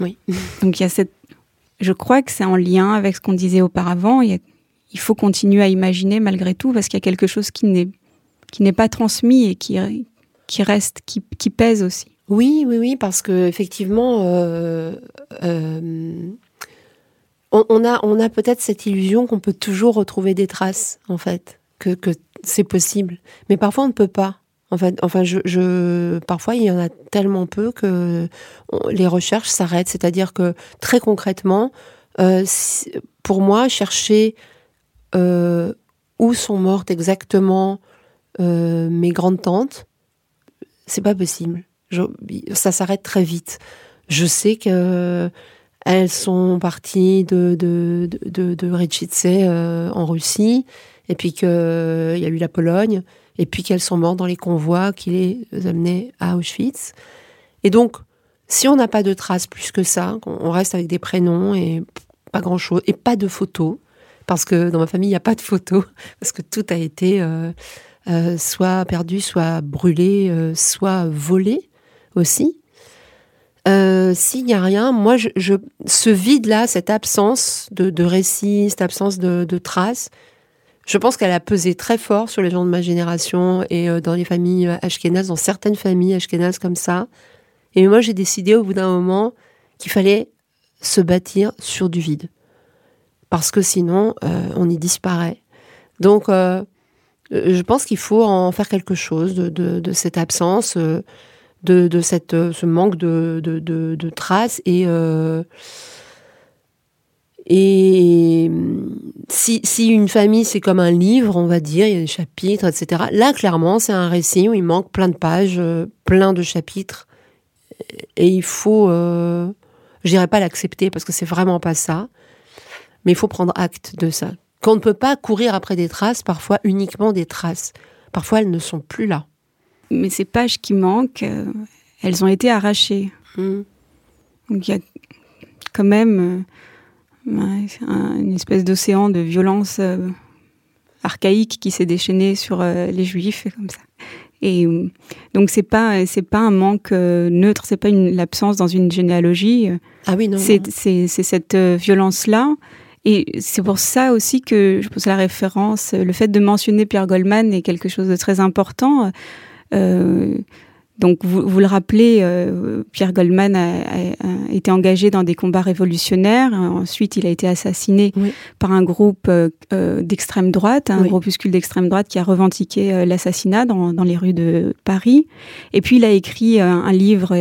Oui. Donc il y a cette. Je crois que c'est en lien avec ce qu'on disait auparavant. Il, il, faut continuer à imaginer malgré tout parce qu'il y a quelque chose qui n'est qui n'est pas transmis et qui qui reste, qui, qui pèse aussi. Oui, oui, oui, parce que effectivement, euh, euh, on, on, a on a peut-être cette illusion qu'on peut toujours retrouver des traces en fait, que que c'est possible, mais parfois on ne peut pas. En fait, enfin, je, parfois il y en a tellement peu que les recherches s'arrêtent. C'est-à-dire que très concrètement, euh, pour moi, chercher euh, où sont mortes exactement euh, mes grandes tantes, c'est pas possible. Ça s'arrête très vite. Je sais que elles sont parties de de de, de, de en Russie, et puis qu'il y a eu la Pologne et puis qu'elles sont mortes dans les convois qui les amenaient à Auschwitz. Et donc, si on n'a pas de traces plus que ça, on reste avec des prénoms et pas grand-chose, et pas de photos, parce que dans ma famille, il n'y a pas de photos, parce que tout a été euh, euh, soit perdu, soit brûlé, euh, soit volé aussi. S'il n'y a rien, moi, je, ce vide-là, cette absence de, de récits, cette absence de traces, je pense qu'elle a pesé très fort sur les gens de ma génération et euh, dans les familles euh, ashkénazes, dans certaines familles ashkénazes comme ça. Et moi, j'ai décidé au bout d'un moment qu'il fallait se bâtir sur du vide. Parce que sinon, euh, on y disparaît. Donc, je pense qu'il faut en faire quelque chose de, cette absence, de, de cette, ce manque de, de traces et et si, si une famille, c'est comme un livre, on va dire, il y a des chapitres, etc. Là, clairement, c'est un récit où il manque plein de pages, euh, plein de chapitres. Et il faut, euh, je dirais pas l'accepter parce que c'est vraiment pas ça, mais il faut prendre acte de ça. Qu'on ne peut pas courir après des traces, parfois uniquement des traces. Parfois, elles ne sont plus là. Mais ces pages qui manquent, euh, elles ont été arrachées. Mmh. Donc il y a quand même euh, une espèce d'océan de violence euh, archaïque qui s'est déchaîné sur euh, les juifs comme ça. Et euh, donc c'est pas c'est pas un manque neutre, c'est pas une l'absence dans une généalogie. Ah oui non. C'est c'est cette violence là. Et c'est pour ça aussi que je pose la référence, le fait de mentionner Pierre Goldman est quelque chose de très important. Euh, Donc, vous, vous le rappelez, euh, Pierre Goldman a, été engagé dans des combats révolutionnaires. Ensuite, il a été assassiné par un groupe euh, d'extrême droite, un groupuscule d'extrême droite qui a revendiqué l'assassinat dans, dans, les rues de Paris. Et puis, il a écrit un livre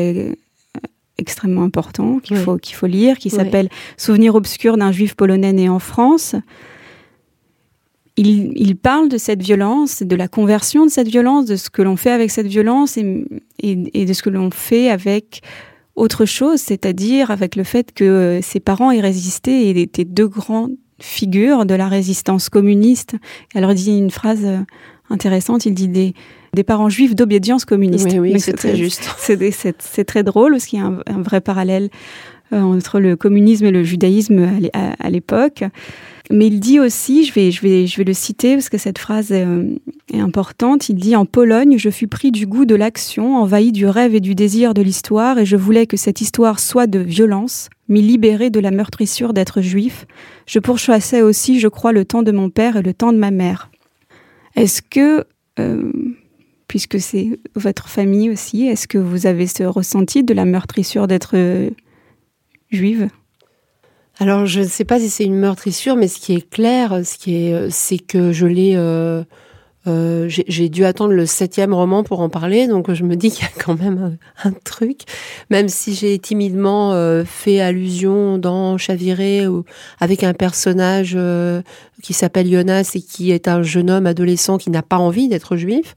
extrêmement important qu'il faut, qu'il faut lire, qui s'appelle Souvenir obscur d'un juif polonais né en France. Il, il, parle de cette violence, de la conversion de cette violence, de ce que l'on fait avec cette violence et, et, de ce que l'on fait avec autre chose, c'est-à-dire avec le fait que ses parents aient résisté et étaient deux grandes figures de la résistance communiste. Alors il dit une phrase intéressante, il dit des, des parents juifs d'obédience communiste. Oui, oui c'est très juste. C'est très drôle parce qu'il y a un, vrai parallèle euh, entre le communisme et le judaïsme à, l'époque. Mais il dit aussi, je vais, le citer parce que cette phrase est, euh, importante, il dit En Pologne, je fus pris du goût de l'action, envahi du rêve et du désir de l'histoire, et je voulais que cette histoire soit de violence, m'y libérer de la meurtrissure d'être juif. Je pourchassais aussi, je crois, le temps de mon père et le temps de ma mère. Est-ce que euh, puisque c'est votre famille aussi. Est-ce que vous avez ce ressenti de la meurtrissure d'être euh, juive? Alors, je ne sais pas si c'est une meurtrissure, mais ce qui est clair, ce qui est, euh, c'est que je l'ai. Euh, j'ai dû attendre le septième roman pour en parler, donc je me dis qu'il y a quand même un, truc, même si j'ai timidement fait allusion dans Chaviré avec un personnage qui s'appelle Jonas et qui est un jeune homme adolescent qui n'a pas envie d'être juif.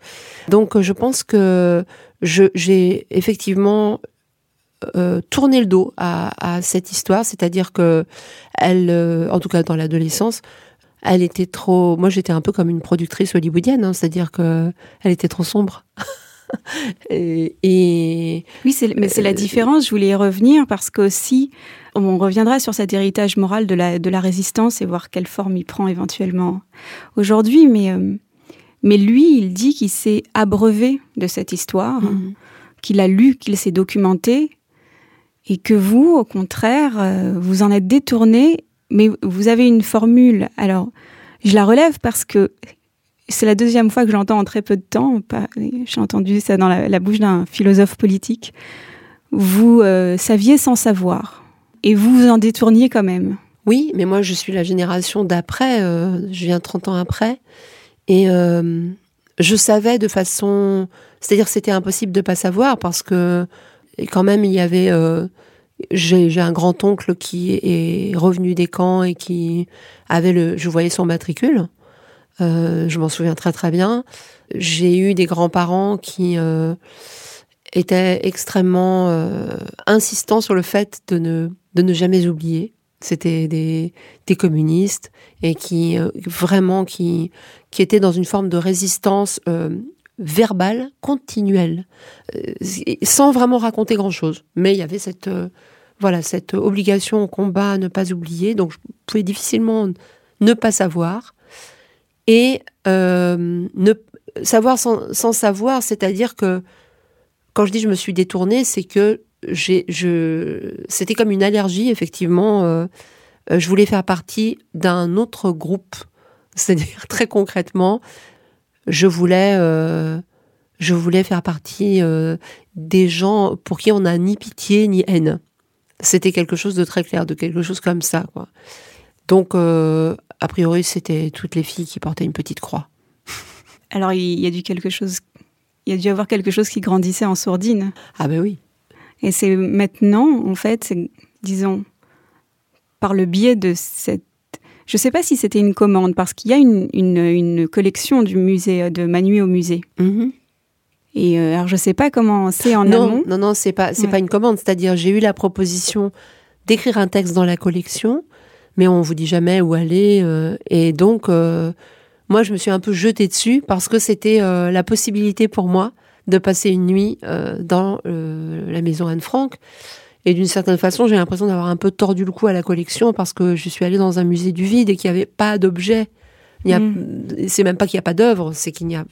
Donc je pense que j'ai effectivement euh, tourné le dos à, cette histoire, c'est-à-dire que elle, euh, en tout cas dans l'adolescence, elle était trop. Moi, j'étais un peu comme une productrice hollywoodienne, hein, c'est-à-dire que elle était trop sombre. et, oui, mais c'est la euh, différence. Je voulais y revenir parce qu'aussi, on reviendra sur cet héritage moral de la, de la résistance et voir quelle forme il prend éventuellement aujourd'hui. Mais, euh, mais lui, il dit qu'il s'est abreuvé de cette histoire, mhm. qu'il a lu, qu'il s'est documenté, et que vous, au contraire, euh, vous en êtes détourné, mais vous avez une formule. Alors, je la relève parce que c'est la deuxième fois que j'entends en très peu de temps, j'ai entendu ça dans la, bouche d'un philosophe politique, vous euh, saviez sans savoir, et vous vous en détourniez quand même. Oui, mais moi je suis la génération d'après, euh, je viens 30 ans après, et je savais de façon... C'est-à-dire c'était impossible de pas savoir, parce que quand même il y avait... j'ai un grand-oncle qui est revenu des camps et qui avait le... Je voyais son matricule. Euh, je m'en souviens très très bien. J'ai eu des grands-parents qui euh, étaient extrêmement euh, insistants sur le fait de ne, de ne jamais oublier. C'était des, des communistes et qui vraiment qui, qui étaient dans une forme de résistance verbale continuelle, sans vraiment raconter grand-chose. Mais il y avait cette voilà cette obligation au combat à ne pas oublier. Donc je pouvais difficilement ne pas savoir et euh, ne savoir sans, savoir, c'est-à-dire que quand je dis je me suis détournée, c'est que je, c'était comme une allergie effectivement. Euh, euh je voulais faire partie d'un autre groupe, c'est-à-dire très concrètement, je voulais, euh, je voulais faire partie euh, des gens pour qui on n'a ni pitié ni haine. C'était quelque chose de très clair, de quelque chose comme ça, quoi. Donc, euh, a priori, c'était toutes les filles qui portaient une petite croix. Alors, il y a dû quelque chose, il y a dû avoir quelque chose qui grandissait en sourdine. Ah ben oui. Et c'est maintenant, en fait, disons, par le biais de cette je ne sais pas si c'était une commande, parce qu'il y a une, une, collection du musée, de Manu au musée. Mm-hmm. Et euh, alors, je ne sais pas comment c'est en non, amont. Non, non, c'est pas, c'est pas une commande. C'est-à-dire, j'ai eu la proposition d'écrire un texte dans la collection mais on vous dit jamais où aller. Euh, et donc, euh, moi, je me suis un peu jetée dessus parce que c'était euh, la possibilité pour moi de passer une nuit dans la maison Anne Frank. Et d'une certaine façon, j'ai l'impression d'avoir un peu tordu le cou à la collection parce que je suis allée dans un musée du vide et qu'il n'y avait pas d'objet. Mm. C'est même pas qu'il n'y a pas d'œuvre, c'est qu'il y a.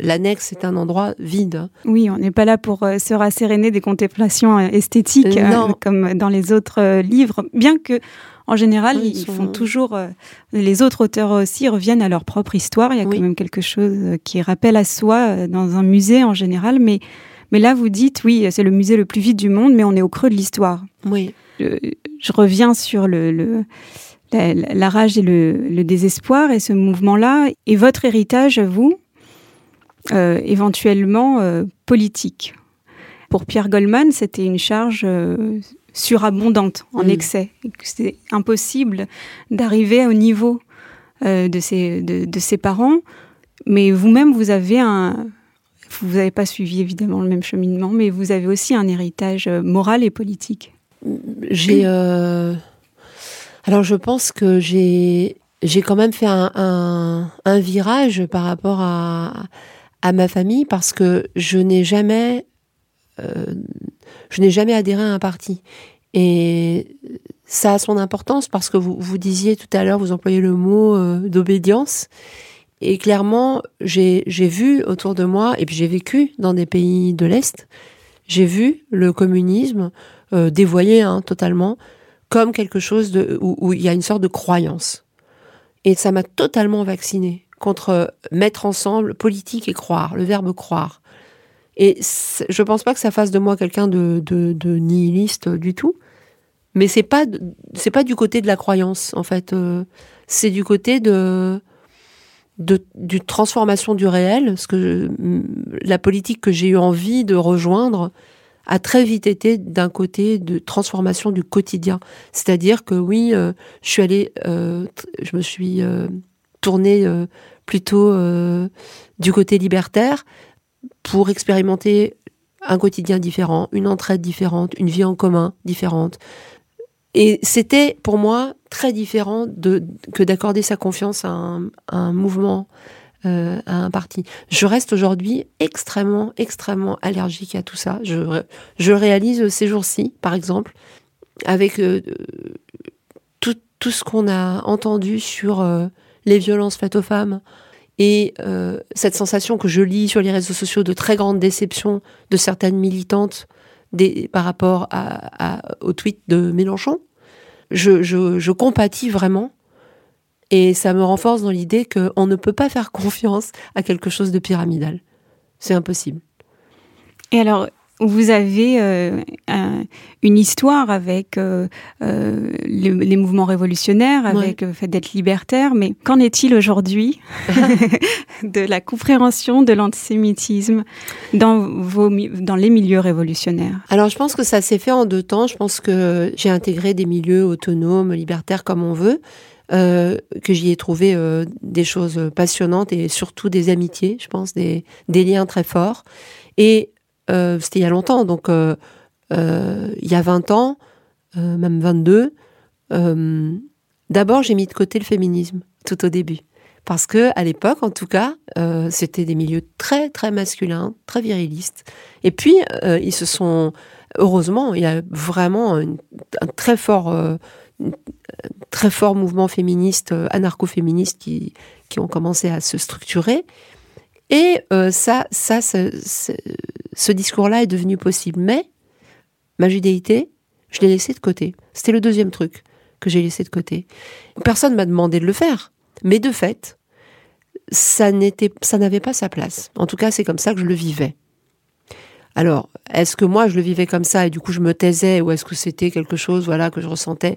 L'annexe est un endroit vide. Oui, on n'est pas là pour se rasséréner des contemplations esthétiques comme dans les autres livres, bien que en général, ils, font toujours. Euh, les autres auteurs aussi reviennent à leur propre histoire. Il y a quand même quelque chose euh, qui rappelle à soi euh, dans un musée en général, mais Mais là, vous dites, oui, c'est le musée le plus vide du monde, mais on est au creux de l'histoire. Oui. Je, reviens sur le, la, rage et le, désespoir et ce mouvement-là, et votre héritage, vous, euh, éventuellement euh, politique. Pour Pierre Goldman, c'était une charge euh, surabondante, en mm. excès. C'était impossible d'arriver au niveau de, ses, de, ses parents. Mais vous-même, vous avez un, vous n'avez pas suivi évidemment le même cheminement, mais vous avez aussi un héritage moral et politique. J'ai. Euh... Alors, je pense que j'ai j'ai quand même fait un, virage par rapport à, à ma famille parce que je n'ai jamais euh, je n'ai jamais adhéré à un parti et ça a son importance parce que vous, vous disiez tout à l'heure, vous employez le mot euh, d'obédience. Et clairement, j'ai vu autour de moi, et puis j'ai vécu dans des pays de l'Est, j'ai vu le communisme euh, dévoyé hein, totalement comme quelque chose de, où, il y a une sorte de croyance. Et ça m'a totalement vacciné contre mettre ensemble politique et croire, le verbe croire. Et je pense pas que ça fasse de moi quelqu'un de, de, nihiliste du tout, mais c'est pas c'est pas du côté de la croyance en fait, euh, c'est du côté de de, transformation du réel, ce que la politique que j'ai eu envie de rejoindre, a très vite été d'un côté de transformation du quotidien. C'est-à-dire que oui, euh, je suis allée, euh, je me suis euh, tournée plutôt du côté libertaire pour expérimenter un quotidien différent, une entraide différente, une vie en commun différente. Et c'était pour moi très différent que d'accorder sa confiance à un, mouvement euh, à un parti. Je reste aujourd'hui extrêmement, extrêmement allergique à tout ça. Je, réalise ces jours-ci, par exemple, avec euh, tout, ce qu'on a entendu sur euh, les violences faites aux femmes et cette sensation que je lis sur les réseaux sociaux de très grande déception de certaines militantes par rapport au tweet de Mélenchon. Je, je, je compatis vraiment et ça me renforce dans l'idée qu'on ne peut pas faire confiance à quelque chose de pyramidal. C'est impossible. Et alors, vous avez euh, une histoire avec euh, euh, les, mouvements révolutionnaires, avec le fait d'être libertaire, mais qu'en est-il aujourd'hui de la compréhension de l'antisémitisme dans, vos, dans les milieux révolutionnaires? Alors je pense que ça s'est fait en deux temps. Je pense que j'ai intégré des milieux autonomes, libertaires comme on veut. Euh, que j'y ai trouvé euh, des choses passionnantes et surtout des amitiés, je pense, des, des liens très forts. Et euh, c'était il y a longtemps, donc il y a 20 ans, même 22, d'abord j'ai mis de côté le féminisme tout au début. Parce que à l'époque, en tout cas, c'était des milieux très très masculins, très virilistes. Et puis ils se sont, heureusement, il y a vraiment un très fort très fort mouvement féministe, euh, anarcho-féministe qui, qui ont commencé à se structurer. Et euh, ça, ça, ce, discours-là est devenu possible. Mais ma judéité, je l'ai laissé de côté. C'était le deuxième truc que j'ai laissé de côté. Personne m'a demandé de le faire, mais de fait, ça n'avait pas sa place. En tout cas, c'est comme ça que je le vivais. Alors, est-ce que moi je le vivais comme ça et du coup je me taisais ou est-ce que c'était quelque chose voilà que je ressentais?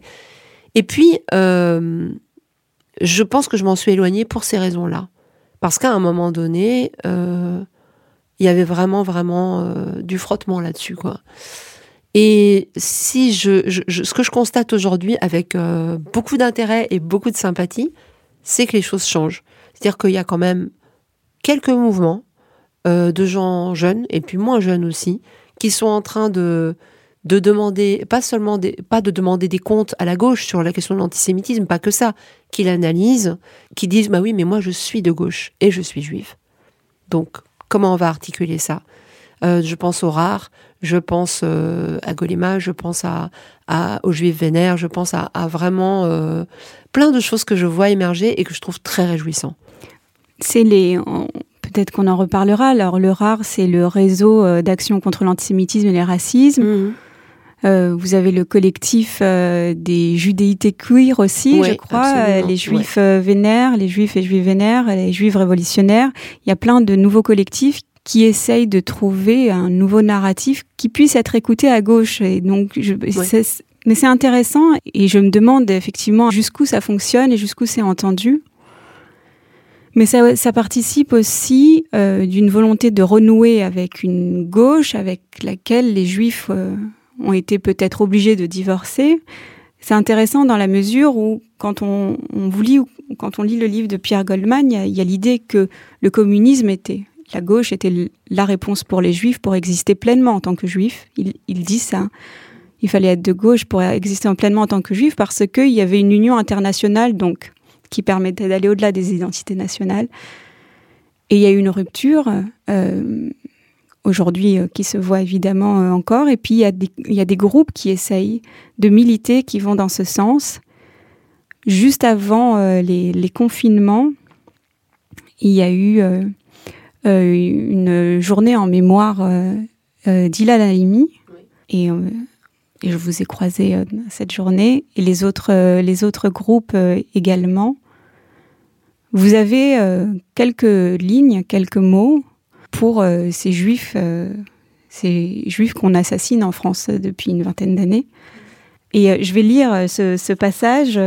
Et puis, euh, je pense que je m'en suis éloignée pour ces raisons-là, parce qu'à un moment donné, euh, il y avait vraiment vraiment euh, du frottement là-dessus. Et si je, ce que je constate aujourd'hui avec beaucoup d'intérêt et beaucoup de sympathie, c'est que les choses changent. C'est-à-dire qu'il y a quand même quelques mouvements euh, de gens jeunes et puis moins jeunes aussi, qui sont en train de de demander pas seulement des, pas de demander des comptes à la gauche sur la question de l'antisémitisme, pas que ça, qui l'analysent, qui disent bah oui mais moi je suis de gauche et je suis juive. Donc comment on va articuler ça? Euh, Je pense aux rares, je pense euh, à Golema, je pense à, à, aux juifs vénères, je pense à, à vraiment plein de choses que je vois émerger et que je trouve très réjouissant. C'est les peut-être qu'on en reparlera. Alors, le RAR, c'est le réseau euh, d'action contre l'antisémitisme et les racismes. Mhm. Euh, vous avez le collectif euh, des judéités queer aussi, je crois, les juifs vénères, les juifs et juifs vénères, les juifs révolutionnaires. Il y a plein de nouveaux collectifs qui essaye de trouver un nouveau narratif qui puisse être écouté à gauche. Et donc, je, mais c'est intéressant et je me demande effectivement jusqu'où ça fonctionne et jusqu'où c'est entendu. Mais ça, ça participe aussi euh, d'une volonté de renouer avec une gauche avec laquelle les juifs euh, ont été peut-être obligés de divorcer. C'est intéressant dans la mesure où quand on, lit, le livre de Pierre Goldman, il y a, l'idée que le communisme était, la gauche était la réponse pour les juifs pour exister pleinement en tant que juifs. Il, il dit ça. Il fallait être de gauche pour exister pleinement en tant que juif parce qu'il y avait une union internationale, donc qui permettait d'aller au-delà des identités nationales. Et il y a eu une rupture euh, aujourd'hui euh, qui se voit évidemment euh, encore. Et puis il y, a des, il y, a des, groupes qui essayent de militer, qui vont dans ce sens. Juste avant euh, les, les, confinements, il y a eu une journée en mémoire d'Ilal. Et et je vous ai croisé cette journée et les autres, les autres groupes également. Vous avez quelques lignes, quelques mots pour euh, ces juifs, euh, ces juifs qu'on assassine en France depuis une vingtaine d'années. Et je vais lire ce, ce passage.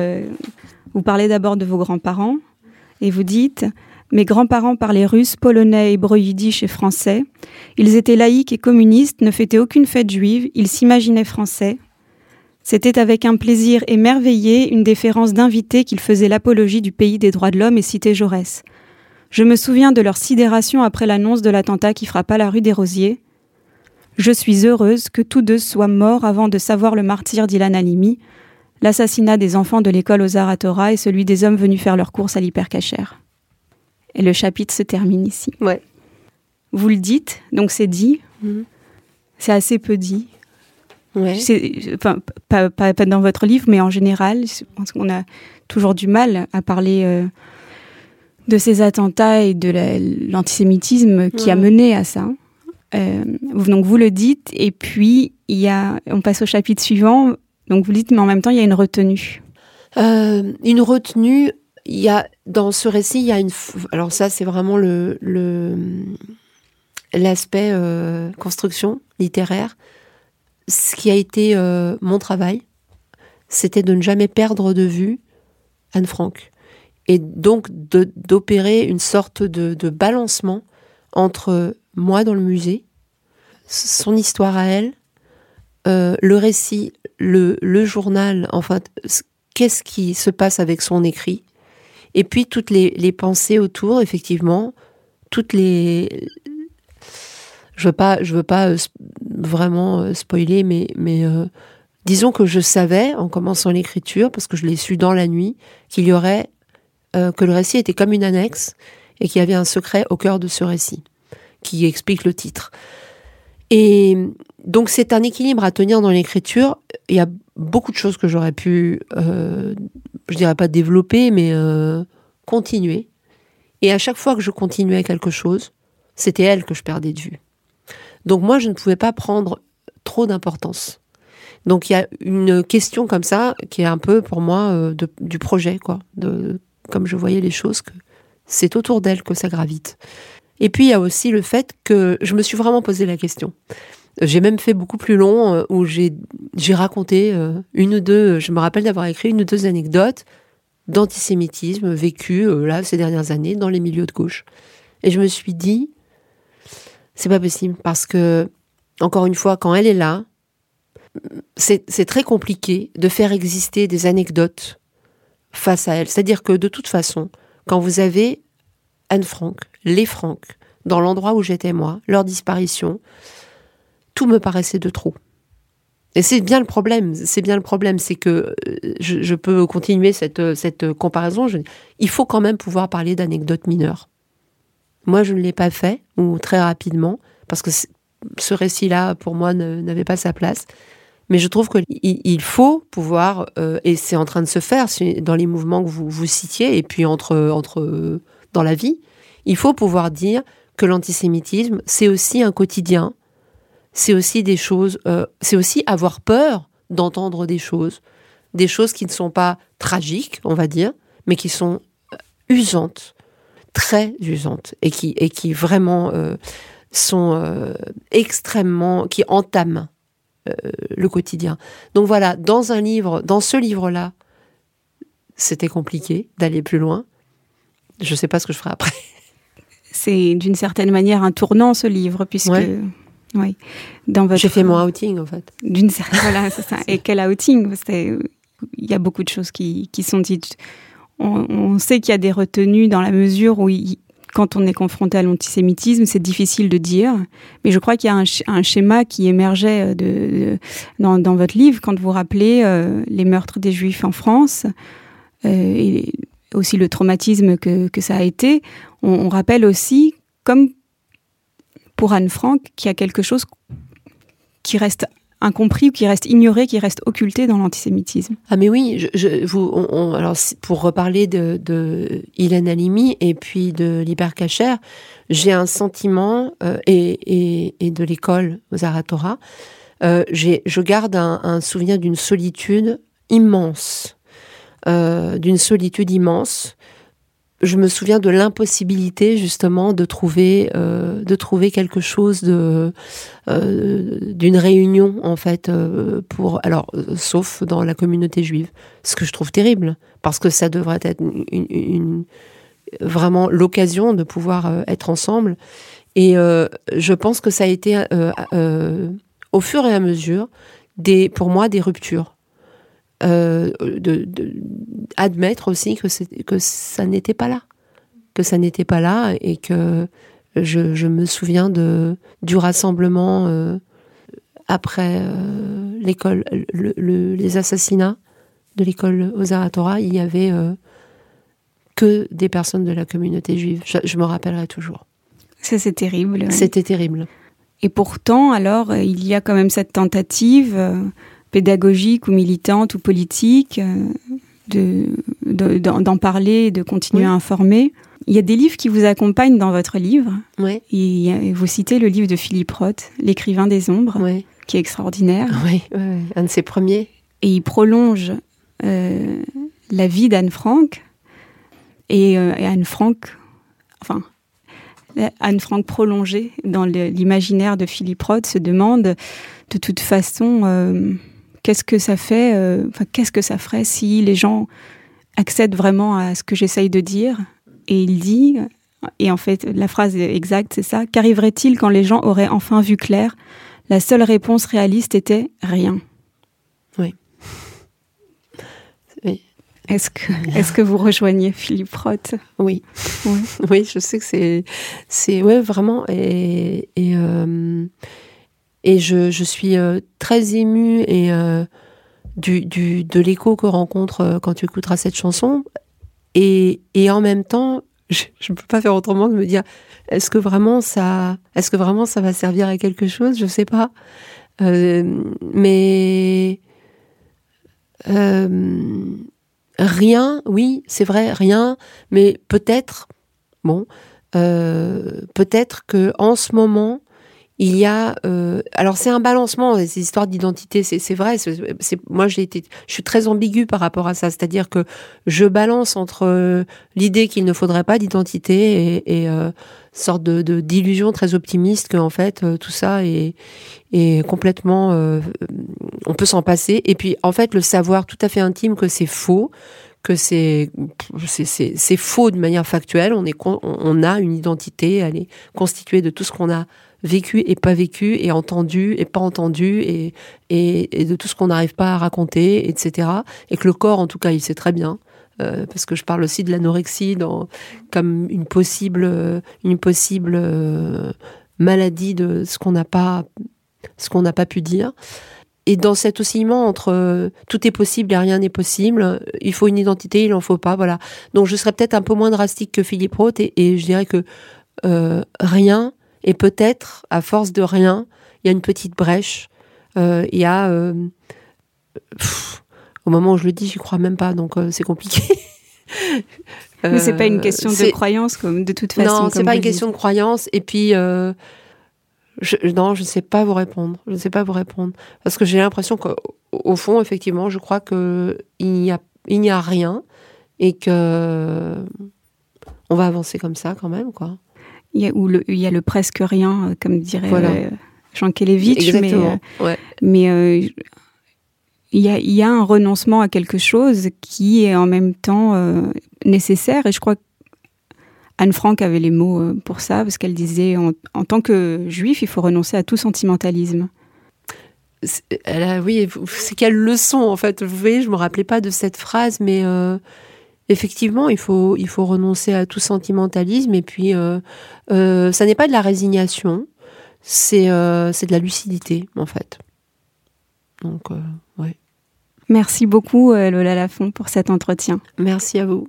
Vous parlez d'abord de vos grands-parents et vous dites Mes grands-parents parlaient russe, polonais, hébreu, yiddish et français. Ils étaient laïcs et communistes, ne fêtaient aucune fête juive, ils s'imaginaient français. C'était avec un plaisir émerveillé, une déférence d'invité qu'ils faisaient l'apologie du pays des droits de l'homme et citaient Jaurès. Je me souviens de leur sidération après l'annonce de l'attentat qui frappa la rue des Rosiers. Je suis heureuse que tous deux soient morts avant de savoir le martyr d'Ilan Halimi, l'assassinat des enfants de l'école aux Aratora et celui des hommes venus faire leur course à l'hypercachère. Et le chapitre se termine ici. Ouais. Vous le dites, donc c'est dit. Mmh. C'est assez peu dit. Ouais. Enfin, pas, pas, pas, dans votre livre, mais en général, je pense qu'on a toujours du mal à parler euh, de ces attentats et de l'antisémitisme qui a mené à ça. Euh, donc vous le dites, et puis il y a, on passe au chapitre suivant. Donc vous le dites, mais en même temps, il y a une retenue. Euh, une retenue, il y a dans ce récit, il y a une. Alors ça, c'est vraiment le l'aspect euh, construction littéraire. Ce qui a été mon travail, c'était de ne jamais perdre de vue Anne Frank et donc d'opérer une sorte de, de balancement entre moi dans le musée, son histoire à elle, euh, le récit, le, le journal, enfin, qu'est-ce qui se passe avec son écrit, et puis toutes les, les pensées autour, effectivement, toutes les. Je veux pas, je veux pas euh, vraiment euh, spoiler, mais, mais disons que je savais en commençant l'écriture, parce que je l'ai su dans la nuit, qu'il y aurait euh, que le récit était comme une annexe et qu'il y avait un secret au cœur de ce récit qui explique le titre. Et donc c'est un équilibre à tenir dans l'écriture. Il y a beaucoup de choses que j'aurais pu, euh, je dirais pas développer, mais euh, continuer. Et à chaque fois que je continuais quelque chose, c'était elle que je perdais de vue. Donc moi, je ne pouvais pas prendre trop d'importance. Donc il y a une question comme ça qui est un peu pour moi euh, du projet, quoi, comme je voyais les choses, que c'est autour d'elle que ça gravite. Et puis il y a aussi le fait que je me suis vraiment posé la question. J'ai même fait beaucoup plus long euh, où j'ai raconté euh, une ou deux, je me rappelle d'avoir écrit une ou deux anecdotes d'antisémitisme vécu euh, là ces dernières années dans les milieux de gauche. Et je me suis dit, c'est pas possible parce que, encore une fois, quand elle est là, c'est très compliqué de faire exister des anecdotes face à elle. C'est-à-dire que de toute façon, quand vous avez Anne Frank, les Franck, dans l'endroit où j'étais moi, leur disparition, tout me paraissait de trop. Et c'est bien le problème, c'est bien le problème, c'est que euh, je, peux continuer cette, cette comparaison. Je, il faut quand même pouvoir parler d'anecdotes mineures. Moi, je ne l'ai pas fait, ou très rapidement, parce que ce récit-là, pour moi, n'avait pas sa place. Mais je trouve qu'il il faut pouvoir, euh, et c'est en train de se faire dans les mouvements que vous, vous citiez, et puis entre, entre dans la vie, il faut pouvoir dire que l'antisémitisme, c'est aussi un quotidien, c'est aussi des choses, euh, c'est aussi avoir peur d'entendre des choses, des choses qui ne sont pas tragiques, on va dire, mais qui sont usantes, très usantes, et qui, et qui vraiment... Euh, sont extrêmement, qui entament le quotidien. Donc voilà, dans un livre, dans ce livre-là, c'était compliqué d'aller plus loin. Je ne sais pas ce que je ferai après. C'est d'une certaine manière un tournant ce livre, puisque oui, dans votre. J'ai fait mon outing en fait. D'une certaine voilà, c'est ça. Et quel outing? Il y a beaucoup de choses qui, qui sont dites. On, sait qu'il y a des retenues dans la mesure où quand on est confronté à l'antisémitisme, c'est difficile de dire. Mais je crois qu'il y a un, schéma qui émergeait euh, dans, votre livre quand vous rappelez euh, les meurtres des Juifs en France euh, et aussi le traumatisme que, que ça a été. On, on rappelle aussi, comme pour Anne Frank, qu'il y a quelque chose qui reste incompris ou qui reste ignoré, qui reste occulté dans l'antisémitisme. Ah mais oui, vous, alors pour reparler de, de Hélène Halimi et puis de l'hypercacher, j'ai un sentiment euh, et, et, de l'école Zaratora, euh, je garde un, souvenir d'une solitude immense, euh, d'une solitude immense je me souviens de l'impossibilité justement de trouver euh, de trouver quelque chose de euh, d'une réunion en fait euh, pour alors sauf dans la communauté juive ce que je trouve terrible parce que ça devrait être une, vraiment l'occasion de pouvoir être ensemble. Et je pense que ça a été au fur et à mesure des pour moi des ruptures euh, de, admettre aussi que, que ça n'était pas là, que ça n'était pas là et que je, me souviens de du rassemblement euh, après euh, l'école, les assassinats de l'école Ozaratora, il y avait que des personnes de la communauté juive. Je, me rappellerai toujours. C'est terrible. C'était terrible. Et pourtant, alors, il y a quand même cette tentative pédagogique ou militante ou politique, euh, d'en parler, de continuer à informer. Il y a des livres qui vous accompagnent dans votre livre. Et vous citez le livre de Philippe Roth, L'écrivain des ombres, qui est extraordinaire. Oui, un de ses premiers. Et il prolonge euh, la vie d'Anne Frank. Et, euh, et, Anne Frank, enfin, Anne Frank prolongée dans l'imaginaire de Philippe Roth se demande de toute façon qu'est-ce que ça fait, euh, enfin, qu'est-ce que ça ferait si les gens accèdent vraiment à ce que j'essaye de dire Et il dit, et en fait, la phrase exacte, c'est ça Qu'arriverait-il quand les gens auraient enfin vu clair? La seule réponse réaliste était rien. Oui. oui. Est-ce que, est que vous rejoignez Philippe Roth? Oui. oui. je sais que c'est, c'est ouais, vraiment. Et, et euh, et je, je suis euh, très émue et euh, du, du, de l'écho que rencontre euh, quand tu écouteras cette chanson. Et, et en même temps, je ne peux pas faire autrement que me dire est-ce que vraiment ça, est-ce que vraiment ça va servir à quelque chose? Je sais pas. mais rien, oui, c'est vrai, rien. Mais peut-être, bon, peut-être que ce moment, il y a euh, alors c'est un balancement ces histoires d'identité c'est vrai c'est moi j'ai été je suis très ambiguë par rapport à ça. C'est-à-dire que je balance entre euh, l'idée qu'il ne faudrait pas d'identité et, et euh, sorte de d'illusion très optimiste que en fait euh, tout ça est est complètement on peut s'en passer. Et puis en fait le savoir tout à fait intime que c'est faux que c'est c'est faux de manière factuelle. On est on a une identité elle est constituée de tout ce qu'on a vécu et pas vécu, et entendu et pas entendu, et, et, de tout ce qu'on n'arrive pas à raconter, etc. Et que le corps, en tout cas, il sait très bien. Euh, parce que je parle aussi de l'anorexie dans, comme une possible, une possible euh, maladie de ce qu'on n'a pas, ce qu'on n'a pas pu dire. Et dans cet oscillement entre euh, tout est possible et rien n'est possible, il faut une identité, il en faut pas, voilà. Donc je serais peut-être un peu moins drastique que Philippe Roth et je dirais que rien et peut-être, à force de rien, il y a une petite brèche. Euh, il y a. Euh, au moment où je le dis, j'y crois même pas, donc euh, c'est compliqué. Mais c'est pas une question de croyance, comme de toute façon. Non, c'est pas une question de croyance. Et puis, je, non, je ne sais pas vous répondre. Je ne sais pas vous répondre parce que j'ai l'impression qu'au fond, effectivement, je crois que il n'y a, il n'y a rien et que on va avancer comme ça quand même, quoi. Il y a, où il y a le presque rien, comme dirait Jean Kelevitch. Mais, mais il y, a, il y, a, un renoncement à quelque chose qui est en même temps nécessaire. Et je crois Anne Frank avait les mots euh, pour ça, parce qu'elle disait en, tant que juif, il faut renoncer à tout sentimentalisme. Elle a, oui, c'est quelle leçon en fait? Vous voyez, je me rappelais pas de cette phrase, mais euh, effectivement, il faut, il faut renoncer à tout sentimentalisme. Et puis, euh, ça n'est pas de la résignation, c'est c'est de la lucidité en fait. Donc, ouais. Merci beaucoup, Lola Lafont, pour cet entretien. Merci à vous.